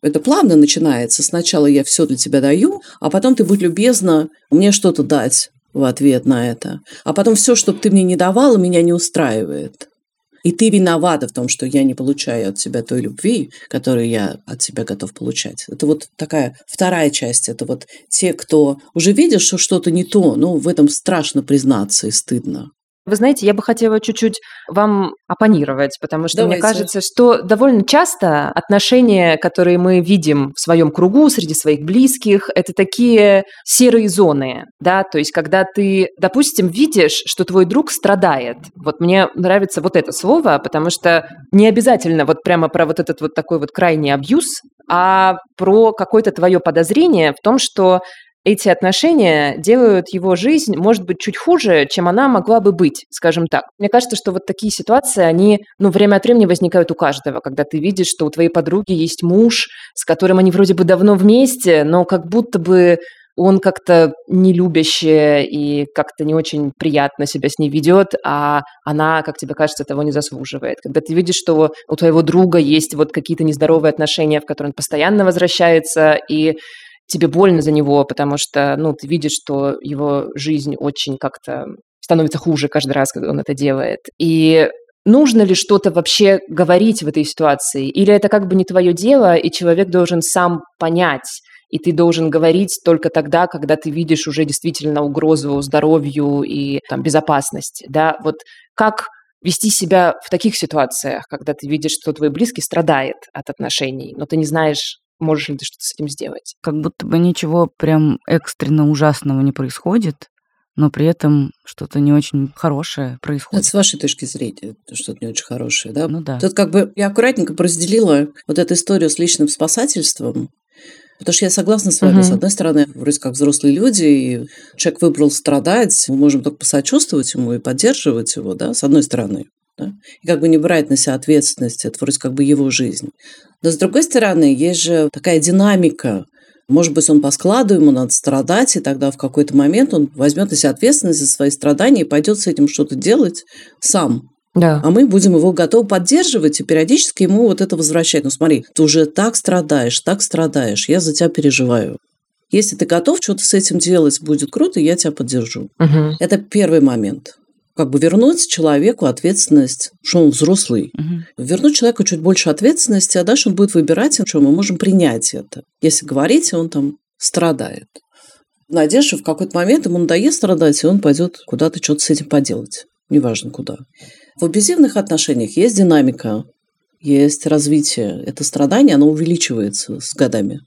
Это плавно начинается. Сначала я все для тебя даю, а потом ты будь любезна мне что-то дать в ответ на это. А потом все, что ты мне не давала, меня не устраивает. И ты виновата в том, что я не получаю от тебя той любви, которую я от тебя готов получать. Это вот такая вторая часть. Это вот те, кто уже видит, что что-то не то, ну, в этом страшно признаться и стыдно. Вы знаете, я бы хотела чуть-чуть вам оппонировать, потому что Давайте. мне кажется, что довольно часто отношения, которые мы видим в своем кругу, среди своих близких, это такие серые зоны, да, то есть когда ты, допустим, видишь, что твой друг страдает. Вот мне нравится вот это слово, потому что не обязательно вот прямо про вот этот вот такой вот крайний абьюз, а про какое-то твое подозрение в том, что эти отношения делают его жизнь, может быть, чуть хуже, чем она могла бы быть, скажем так. Мне кажется, что вот такие ситуации, они, ну, время от времени возникают у каждого, когда ты видишь, что у твоей подруги есть муж, с которым они вроде бы давно вместе, но как будто бы он как-то не любящий и как-то не очень приятно себя с ней ведет, а она, как тебе кажется, того не заслуживает. Когда ты видишь, что у твоего друга есть вот какие-то нездоровые отношения, в которые он постоянно возвращается, и тебе больно за него, потому что, ну, ты видишь, что его жизнь очень как-то становится хуже каждый раз, когда он это делает. И нужно ли что-то вообще говорить в этой ситуации? Или это как бы не твое дело, и человек должен сам понять, и ты должен говорить только тогда, когда ты видишь уже действительно угрозу здоровью и там, безопасности, да? Вот как вести себя в таких ситуациях, когда ты видишь, что твой близкий страдает от отношений, но ты не знаешь, можешь ли ты что-то с этим сделать. Как будто бы ничего прям экстренно ужасного не происходит, но при этом что-то не очень хорошее происходит. Это с вашей точки зрения, что-то не очень хорошее, да? Ну да. Тут как бы я аккуратненько разделила вот эту историю с личным спасательством, Потому что я согласна с вами. Угу. С одной стороны, вроде как взрослые люди, и человек выбрал страдать, мы можем только посочувствовать ему и поддерживать его, да, с одной стороны. Да? И как бы не брать на себя ответственность, это вроде как бы его жизнь. Но с другой стороны, есть же такая динамика. Может быть, он по складу, ему надо страдать, и тогда в какой-то момент он возьмет на себя ответственность за свои страдания и пойдет с этим что-то делать сам. Да. А мы будем его готовы поддерживать и периодически ему вот это возвращать. Ну смотри, ты уже так страдаешь, так страдаешь, я за тебя переживаю. Если ты готов что-то с этим делать, будет круто, я тебя поддержу. Угу. Это первый момент как бы вернуть человеку ответственность, что он взрослый. Угу. Вернуть человеку чуть больше ответственности, а дальше он будет выбирать, что мы можем принять это. Если говорить, он там страдает. Надеюсь, что в какой-то момент ему надоест страдать, и он пойдет куда-то что-то с этим поделать. Неважно куда. В абьюзивных отношениях есть динамика, есть развитие. Это страдание, оно увеличивается с годами.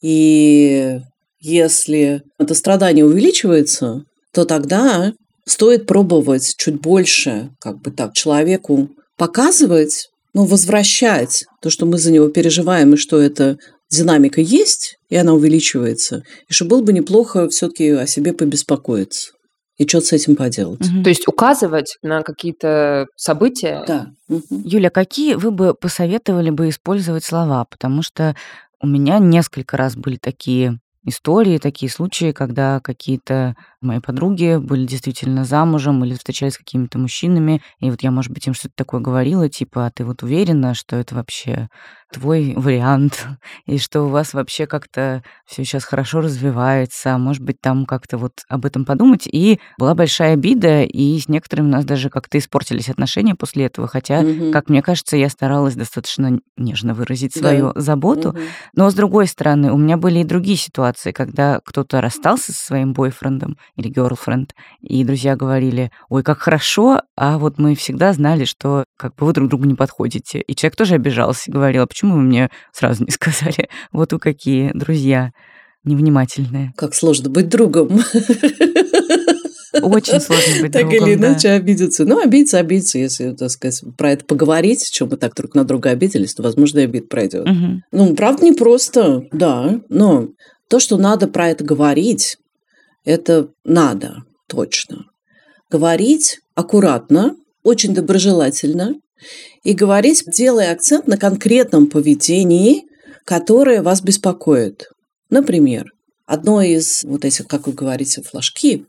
И если это страдание увеличивается, то тогда стоит пробовать чуть больше, как бы так, человеку показывать, ну, возвращать то, что мы за него переживаем, и что эта динамика есть, и она увеличивается. И что было бы неплохо все-таки о себе побеспокоиться и что-то с этим поделать. Угу. То есть указывать на какие-то события. Да. Угу. Юля, какие вы бы посоветовали бы использовать слова? Потому что у меня несколько раз были такие истории, такие случаи, когда какие-то мои подруги были действительно замужем или встречались с какими-то мужчинами, и вот я, может быть, им что-то такое говорила, типа, а ты вот уверена, что это вообще твой вариант, и что у вас вообще как-то все сейчас хорошо развивается, а может быть, там как-то вот об этом подумать. И была большая обида, и с некоторыми у нас даже как-то испортились отношения после этого, хотя, угу. как мне кажется, я старалась достаточно нежно выразить свою да. заботу. Угу. Но, с другой стороны, у меня были и другие ситуации, когда кто-то расстался со своим бойфрендом или girlfriend, и друзья говорили, ой, как хорошо, а вот мы всегда знали, что как бы вы друг другу не подходите. И человек тоже обижался, говорил, почему вы мне сразу не [laughs] сказали? Вот вы какие друзья невнимательные. Как сложно быть другом. Очень сложно быть так другом, или иначе да. обидеться. Ну, обидеться, обидеться. Если, так сказать, про это поговорить, чем мы так друг на друга обиделись, то, возможно, и обид пройдет. Угу. Ну, правда, не просто, да. Но то, что надо про это говорить, это надо, точно. Говорить аккуратно, очень доброжелательно, и говорить, делая акцент на конкретном поведении, которое вас беспокоит. Например, одно из вот этих, как вы говорите, флажки,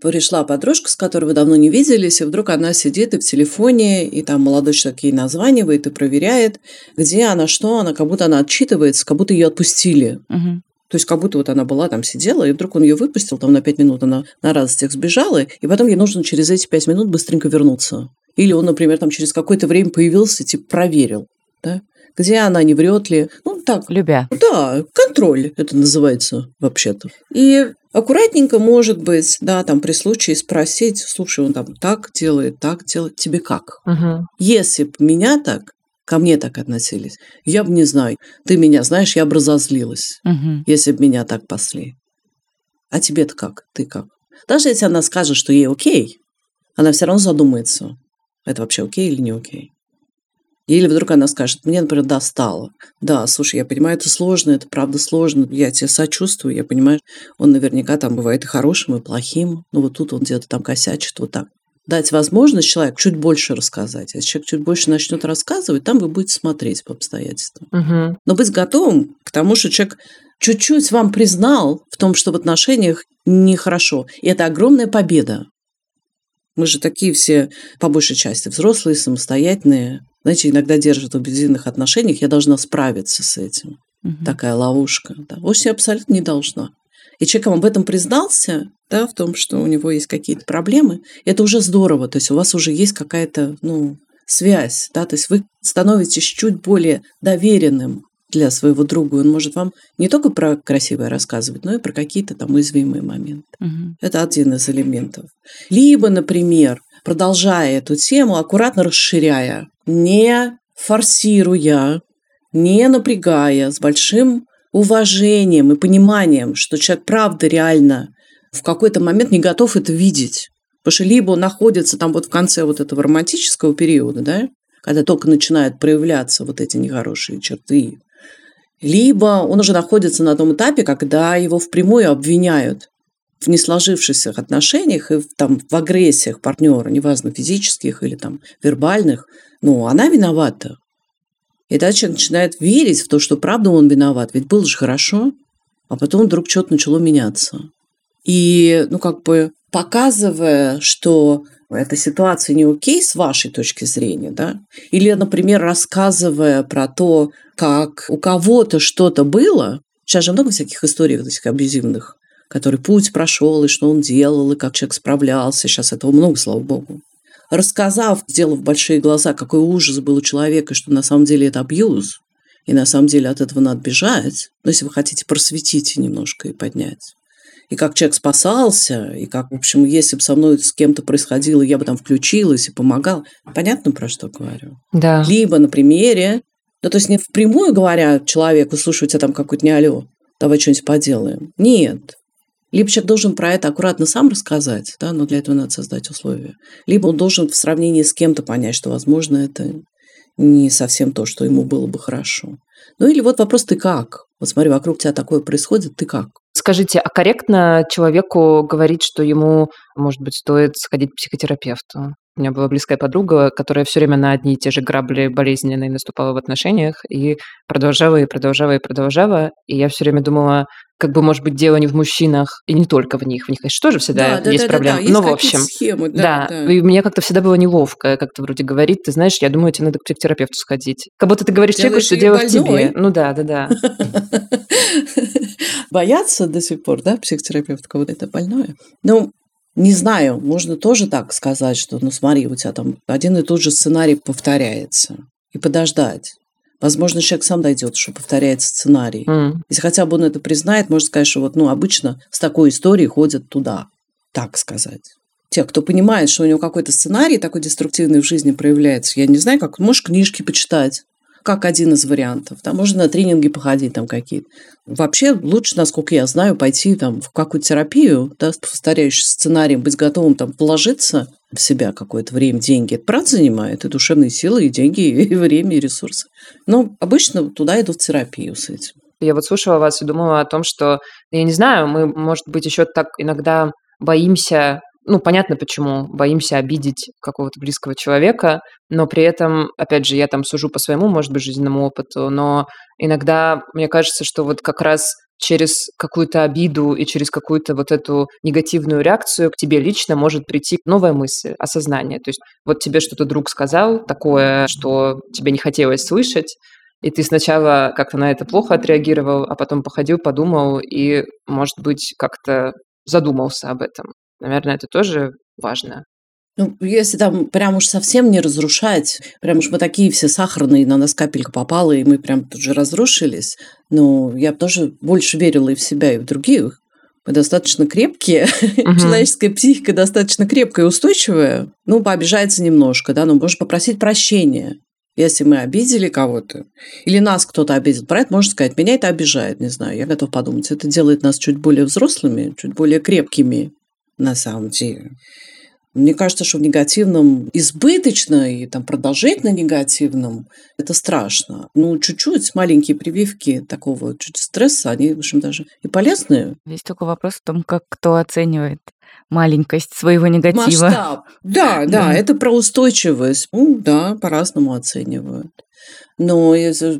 пришла подружка, с которой вы давно не виделись, и вдруг она сидит и в телефоне, и там молодой человек ей названивает и проверяет, где она, что она, как будто она отчитывается, как будто ее отпустили. Угу. То есть как будто вот она была там сидела, и вдруг он ее выпустил, там на пять минут она на радостях сбежала, и потом ей нужно через эти пять минут быстренько вернуться. Или он, например, там через какое-то время появился, типа проверил, да? где она, не врет ли. Ну, так. Любя. Да, контроль это называется вообще-то. И Аккуратненько, может быть, да, там при случае спросить, слушай, он там так делает, так делает, тебе как? Угу. Если бы меня так, ко мне так относились, я бы не знаю, ты меня знаешь, я бы разозлилась, угу. если бы меня так пасли. А тебе-то как? Ты как? Даже если она скажет, что ей окей, она все равно задумается, это вообще окей или не окей. Или вдруг она скажет, мне, например, достало. Да, слушай, я понимаю, это сложно, это правда сложно, я тебе сочувствую, я понимаю, он наверняка там бывает и хорошим, и плохим, но вот тут он где-то там косячит, вот так. Дать возможность человеку чуть больше рассказать. Если человек чуть больше начнет рассказывать, там вы будете смотреть по обстоятельствам. Угу. Но быть готовым к тому, что человек чуть-чуть вам признал в том, что в отношениях нехорошо. И это огромная победа. Мы же такие все, по большей части, взрослые, самостоятельные. Знаете, иногда держат в объединенных отношениях, я должна справиться с этим. Мгм. Такая ловушка. Да. Вовсе абсолютно не должна. И человек вам об этом признался, да, в том, что у него есть какие-то проблемы, это уже здорово. То есть у вас уже есть какая-то, ну, связь, да, то есть вы становитесь чуть более доверенным для своего друга. Он может вам не только про красивое рассказывать, но и про какие-то там уязвимые моменты. Мгм. Это один из элементов. Либо, например, продолжая эту тему, аккуратно расширяя, не форсируя, не напрягая, с большим уважением и пониманием, что человек правда реально в какой-то момент не готов это видеть. Потому что либо он находится там вот в конце вот этого романтического периода, да, когда только начинают проявляться вот эти нехорошие черты, либо он уже находится на том этапе, когда его впрямую обвиняют в несложившихся отношениях и в, там, в агрессиях партнера, неважно, физических или там вербальных, ну, она виновата. И человек начинает верить в то, что правда он виноват, ведь было же хорошо, а потом вдруг что-то начало меняться. И, ну, как бы показывая, что эта ситуация не окей с вашей точки зрения, да, или, например, рассказывая про то, как у кого-то что-то было, сейчас же много всяких историй вот этих абьюзивных, который путь прошел, и что он делал, и как человек справлялся. Сейчас этого много, слава богу. Рассказав, сделав большие глаза, какой ужас был у человека, что на самом деле это абьюз, и на самом деле от этого надо бежать, но если вы хотите просветить немножко и поднять. И как человек спасался, и как, в общем, если бы со мной с кем-то происходило, я бы там включилась и помогала. Понятно, про что говорю? Да. Либо на примере, ну, то есть не впрямую говоря человеку, слушай, у тебя там какой-то не алло, давай что-нибудь поделаем. Нет. Либо человек должен про это аккуратно сам рассказать, да, но для этого надо создать условия. Либо он должен в сравнении с кем-то понять, что, возможно, это не совсем то, что ему было бы хорошо. Ну или вот вопрос, ты как? Вот смотри, вокруг тебя такое происходит, ты как? Скажите, а корректно человеку говорить, что ему, может быть, стоит сходить к психотерапевту? У меня была близкая подруга, которая все время на одни и те же грабли болезненные наступала в отношениях и продолжала, и продолжала, и продолжала. И я все время думала, как бы, может быть, дело не в мужчинах, и не только в них. В них, конечно, тоже всегда да, есть да, проблемы. Да, да. Но, есть в общем, схемы, да, да, И мне как-то всегда было неловко, как-то вроде говорит, ты знаешь, я думаю, тебе надо к психотерапевту сходить. Как будто ты говоришь человеку, что дело в тебе. Ну да, да, да. [laughs] Боятся до сих пор, да, психотерапевт кого-то это больное. Ну, не знаю, можно тоже так сказать, что, ну смотри, у тебя там один и тот же сценарий повторяется. И подождать. Возможно, человек сам дойдет, что повторяется сценарий. Mm. Если хотя бы он это признает, может сказать, что вот, ну, обычно с такой историей ходят туда. Так сказать. Те, кто понимает, что у него какой-то сценарий такой деструктивный в жизни проявляется, я не знаю, как, можешь книжки почитать, как один из вариантов. Там можно на тренинги походить там какие-то. Вообще лучше, насколько я знаю, пойти там в какую-то терапию, да, с повторяющим сценарием, быть готовым там вложиться в себя какое-то время, деньги. Это правда занимает, и душевные силы, и деньги, [laughs] и время, и ресурсы. Но обычно туда идут в терапию с этим. Я вот слушала вас и думала о том, что, я не знаю, мы, может быть, еще так иногда боимся ну, понятно почему, боимся обидеть какого-то близкого человека, но при этом, опять же, я там сужу по своему, может быть, жизненному опыту, но иногда мне кажется, что вот как раз через какую-то обиду и через какую-то вот эту негативную реакцию к тебе лично может прийти новая мысль, осознание. То есть вот тебе что-то друг сказал такое, что тебе не хотелось слышать, и ты сначала как-то на это плохо отреагировал, а потом походил, подумал и, может быть, как-то задумался об этом. Наверное, это тоже важно. Ну, если там прям уж совсем не разрушать, прям уж мы такие все сахарные, на нас капелька попала, и мы прям тут же разрушились, но я бы тоже больше верила и в себя, и в других. Мы достаточно крепкие, [laughs] угу. человеческая психика достаточно крепкая и устойчивая. Ну, пообижается немножко, да, но можешь попросить прощения. Если мы обидели кого-то, или нас кто-то обидел, про это можно сказать, меня это обижает, не знаю, я готов подумать. Это делает нас чуть более взрослыми, чуть более крепкими на самом деле. Мне кажется, что в негативном избыточно и там продолжительно негативном это страшно. Ну, чуть-чуть, маленькие прививки такого чуть стресса, они, в общем, даже и полезные. Здесь только вопрос в том, как кто оценивает маленькость своего негатива. Масштаб. Да, [laughs] да, да, это про устойчивость. Ну, да, по-разному оценивают. Но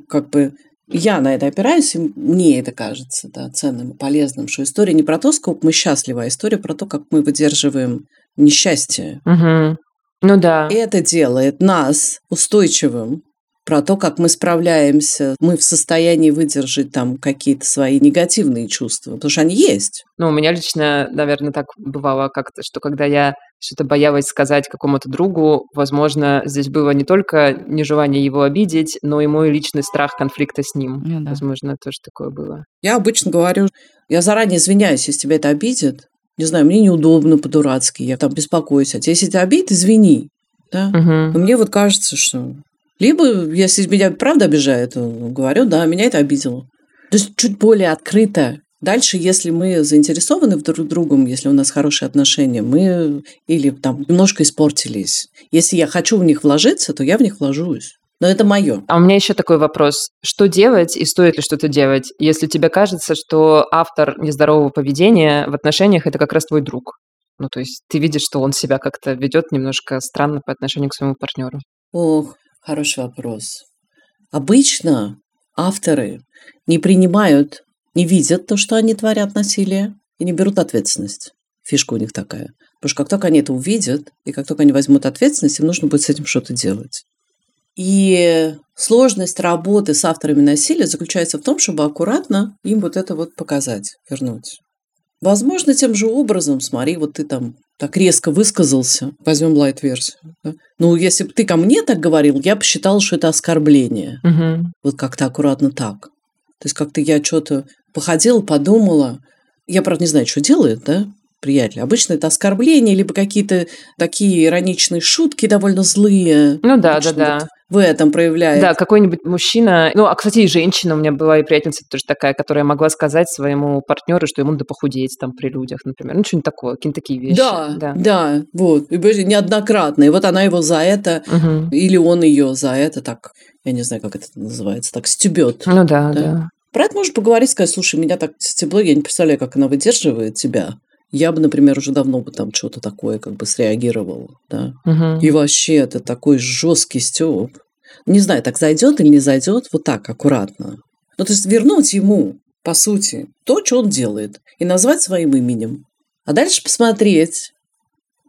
как бы я на это опираюсь, и мне это кажется да, ценным и полезным, что история не про то, сколько мы счастливы, а история про то, как мы выдерживаем несчастье. Угу. Ну да. И это делает нас устойчивым про то, как мы справляемся, мы в состоянии выдержать там какие-то свои негативные чувства, потому что они есть. Ну, у меня лично, наверное, так бывало как-то, что когда я что-то боялась сказать какому-то другу, возможно, здесь было не только нежелание его обидеть, но и мой личный страх конфликта с ним. Ну, да. Возможно, тоже такое было. Я обычно говорю, я заранее извиняюсь, если тебя это обидит. Не знаю, мне неудобно по-дурацки, я там беспокоюсь. А если тебя обидит, извини. Да? Угу. Но мне вот кажется, что либо, если меня правда обижает, говорю, да, меня это обидело. То есть чуть более открыто. Дальше, если мы заинтересованы в друг другом, если у нас хорошие отношения, мы или там немножко испортились. Если я хочу в них вложиться, то я в них вложусь. Но это мое. А у меня еще такой вопрос. Что делать и стоит ли что-то делать, если тебе кажется, что автор нездорового поведения в отношениях – это как раз твой друг? Ну, то есть ты видишь, что он себя как-то ведет немножко странно по отношению к своему партнеру. Ох, Хороший вопрос. Обычно авторы не принимают, не видят то, что они творят насилие, и не берут ответственность. Фишка у них такая. Потому что как только они это увидят, и как только они возьмут ответственность, им нужно будет с этим что-то делать. И сложность работы с авторами насилия заключается в том, чтобы аккуратно им вот это вот показать, вернуть. Возможно, тем же образом, смотри, вот ты там так резко высказался, возьмем лайт-версию. Да? Ну, если бы ты ко мне так говорил, я бы считала, что это оскорбление. Угу. Вот как-то аккуратно так. То есть как-то я что-то походила, подумала. Я, правда, не знаю, что делает, да, приятель. Обычно это оскорбления, либо какие-то такие ироничные шутки довольно злые. Ну да, да, да. Вот в этом проявляет. Да, какой-нибудь мужчина, ну, а, кстати, и женщина у меня была, и приятельница тоже такая, которая могла сказать своему партнеру, что ему надо похудеть там при людях, например. Ну, что-нибудь такое, какие-то такие вещи. Да, да, да, вот. И неоднократно. И вот она его за это, угу. или он ее за это так, я не знаю, как это называется, так стебет. Ну да, да. да. Про это можно поговорить, сказать, слушай, меня так стебло, я не представляю, как она выдерживает тебя. Я бы, например, уже давно бы там что-то такое как бы среагировал, да. Угу. И вообще это такой жесткий стёб. Не знаю, так зайдет или не зайдет, вот так, аккуратно. Ну, то есть вернуть ему, по сути, то, что он делает, и назвать своим именем. А дальше посмотреть.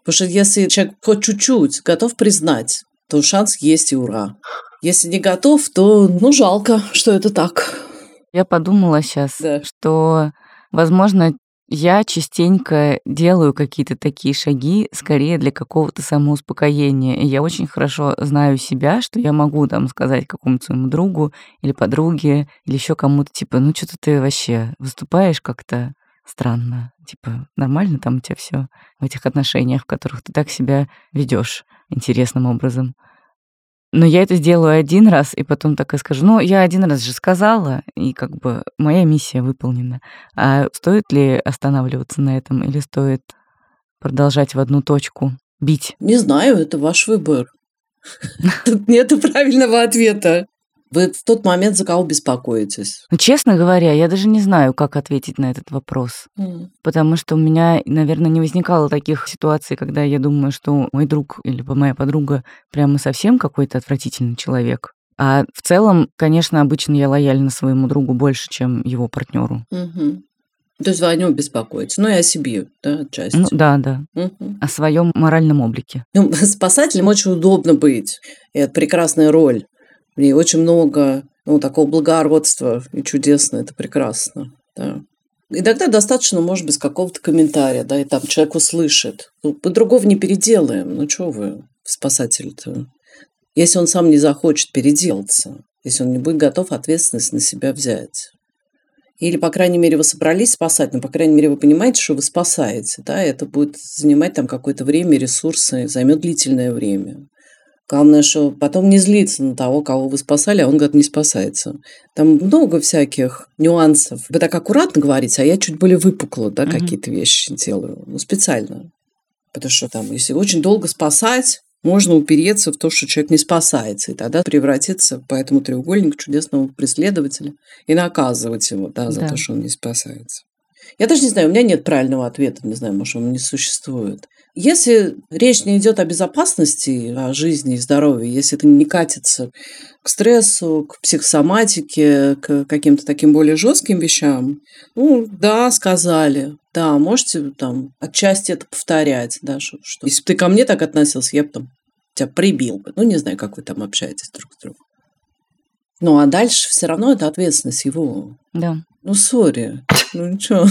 Потому что если человек хоть чуть-чуть готов признать, то шанс есть и ура. Если не готов, то, ну, жалко, что это так. Я подумала сейчас, да. что, возможно, я частенько делаю какие-то такие шаги скорее для какого-то самоуспокоения. И я очень хорошо знаю себя, что я могу там сказать какому-то своему другу или подруге, или еще кому-то, типа, ну что-то ты вообще выступаешь как-то странно. Типа, нормально там у тебя все в этих отношениях, в которых ты так себя ведешь интересным образом. Но я это сделаю один раз, и потом так и скажу, ну, я один раз же сказала, и как бы моя миссия выполнена. А стоит ли останавливаться на этом, или стоит продолжать в одну точку бить? Не знаю, это ваш выбор. [laughs] Тут нет правильного ответа. Вы в тот момент за кого беспокоитесь? Ну, честно говоря, я даже не знаю, как ответить на этот вопрос. Mm. Потому что у меня, наверное, не возникало таких ситуаций, когда я думаю, что мой друг или моя подруга прямо совсем какой-то отвратительный человек. А в целом, конечно, обычно я лояльна своему другу больше, чем его партнеру. Угу. То есть вы о нем беспокоитесь, ну и о себе, да, отчасти. Ну да, да. Угу. О своем моральном облике. Ну, [laughs] спасателем очень удобно быть. И это прекрасная роль. И очень много ну, такого благородства и чудесно, это прекрасно. Да. Иногда достаточно, может быть, какого-то комментария, да, и там человек услышит. Ну, мы другого не переделаем. Ну, что вы, спасатель-то? Если он сам не захочет переделаться, если он не будет готов ответственность на себя взять. Или, по крайней мере, вы собрались спасать, но, по крайней мере, вы понимаете, что вы спасаете. Да? Это будет занимать там какое-то время, ресурсы, займет длительное время. Главное, что потом не злиться на того, кого вы спасали, а он, говорит, не спасается. Там много всяких нюансов. Вы так аккуратно говорите, а я чуть более выпукло, да, mm-hmm. какие-то вещи делаю. Ну, специально. Потому что там, если очень долго спасать, можно упереться в то, что человек не спасается, и тогда превратиться по этому треугольнику чудесного преследователя и наказывать его да, за да. то, что он не спасается. Я даже не знаю, у меня нет правильного ответа, не знаю, может, он не существует. Если речь не идет о безопасности, о жизни и здоровье, если это не катится к стрессу, к психосоматике, к каким-то таким более жестким вещам, ну, да, сказали, да, можете там отчасти это повторять, да, что, что если бы ты ко мне так относился, я бы там тебя прибил бы. Ну, не знаю, как вы там общаетесь друг с другом. Ну, а дальше все равно это ответственность его. Да. Ну, сори. Ну, ничего.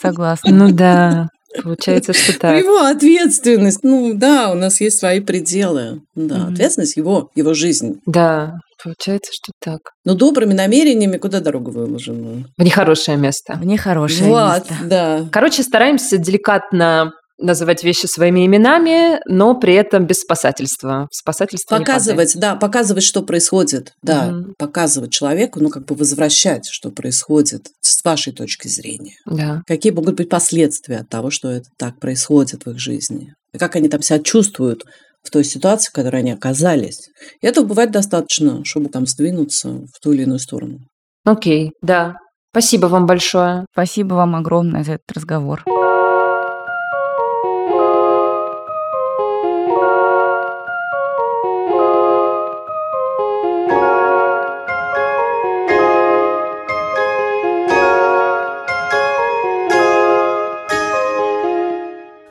Согласна. Ну, да. Получается, что [laughs] так. Его ответственность. Ну, да, у нас есть свои пределы. Да, mm ответственность его, его жизнь. Да, получается, что так. Но добрыми намерениями куда дорогу выложена? В нехорошее место. В нехорошее вот, место. да. Короче, стараемся деликатно называть вещи своими именами, но при этом без спасательства. Спасательство показывать, да, показывать, что происходит, да, угу. показывать человеку, ну как бы возвращать, что происходит с вашей точки зрения. Да. Какие могут быть последствия от того, что это так происходит в их жизни, и как они там себя чувствуют в той ситуации, в которой они оказались. И этого бывает достаточно, чтобы там сдвинуться в ту или иную сторону. Окей, да. Спасибо вам большое. Спасибо вам огромное за этот разговор.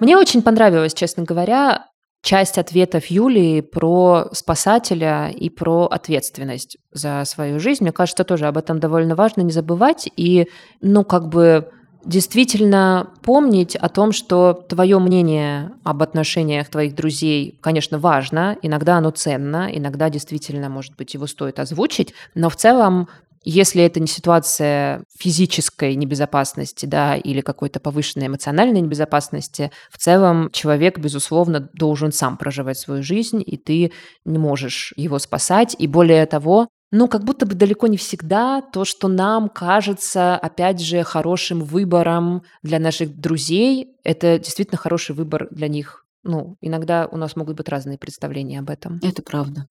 Мне очень понравилось, честно говоря, часть ответов Юлии про спасателя и про ответственность за свою жизнь. Мне кажется, тоже об этом довольно важно не забывать. И, ну, как бы действительно помнить о том, что твое мнение об отношениях твоих друзей, конечно, важно, иногда оно ценно, иногда действительно, может быть, его стоит озвучить, но в целом если это не ситуация физической небезопасности, да, или какой-то повышенной эмоциональной небезопасности, в целом человек, безусловно, должен сам проживать свою жизнь, и ты не можешь его спасать. И более того, ну, как будто бы далеко не всегда то, что нам кажется, опять же, хорошим выбором для наших друзей, это действительно хороший выбор для них. Ну, иногда у нас могут быть разные представления об этом. Это правда.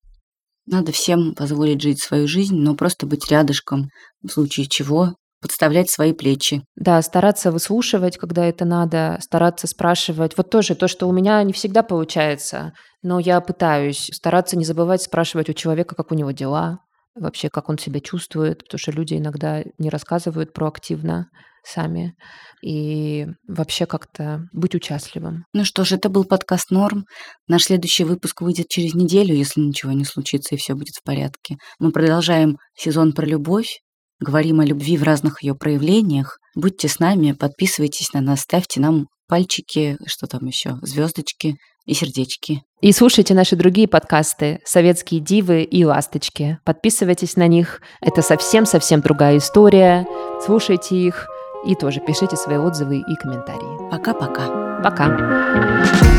Надо всем позволить жить свою жизнь, но просто быть рядышком, в случае чего подставлять свои плечи. Да, стараться выслушивать, когда это надо, стараться спрашивать. Вот тоже то, что у меня не всегда получается, но я пытаюсь стараться не забывать спрашивать у человека, как у него дела, вообще, как он себя чувствует, потому что люди иногда не рассказывают проактивно сами и вообще как-то быть участливым. Ну что ж, это был подкаст «Норм». Наш следующий выпуск выйдет через неделю, если ничего не случится и все будет в порядке. Мы продолжаем сезон про любовь, говорим о любви в разных ее проявлениях. Будьте с нами, подписывайтесь на нас, ставьте нам пальчики, что там еще, звездочки и сердечки. И слушайте наши другие подкасты «Советские дивы» и «Ласточки». Подписывайтесь на них. Это совсем-совсем другая история. Слушайте их. И тоже пишите свои отзывы и комментарии. Пока-пока. Пока. -пока. Пока.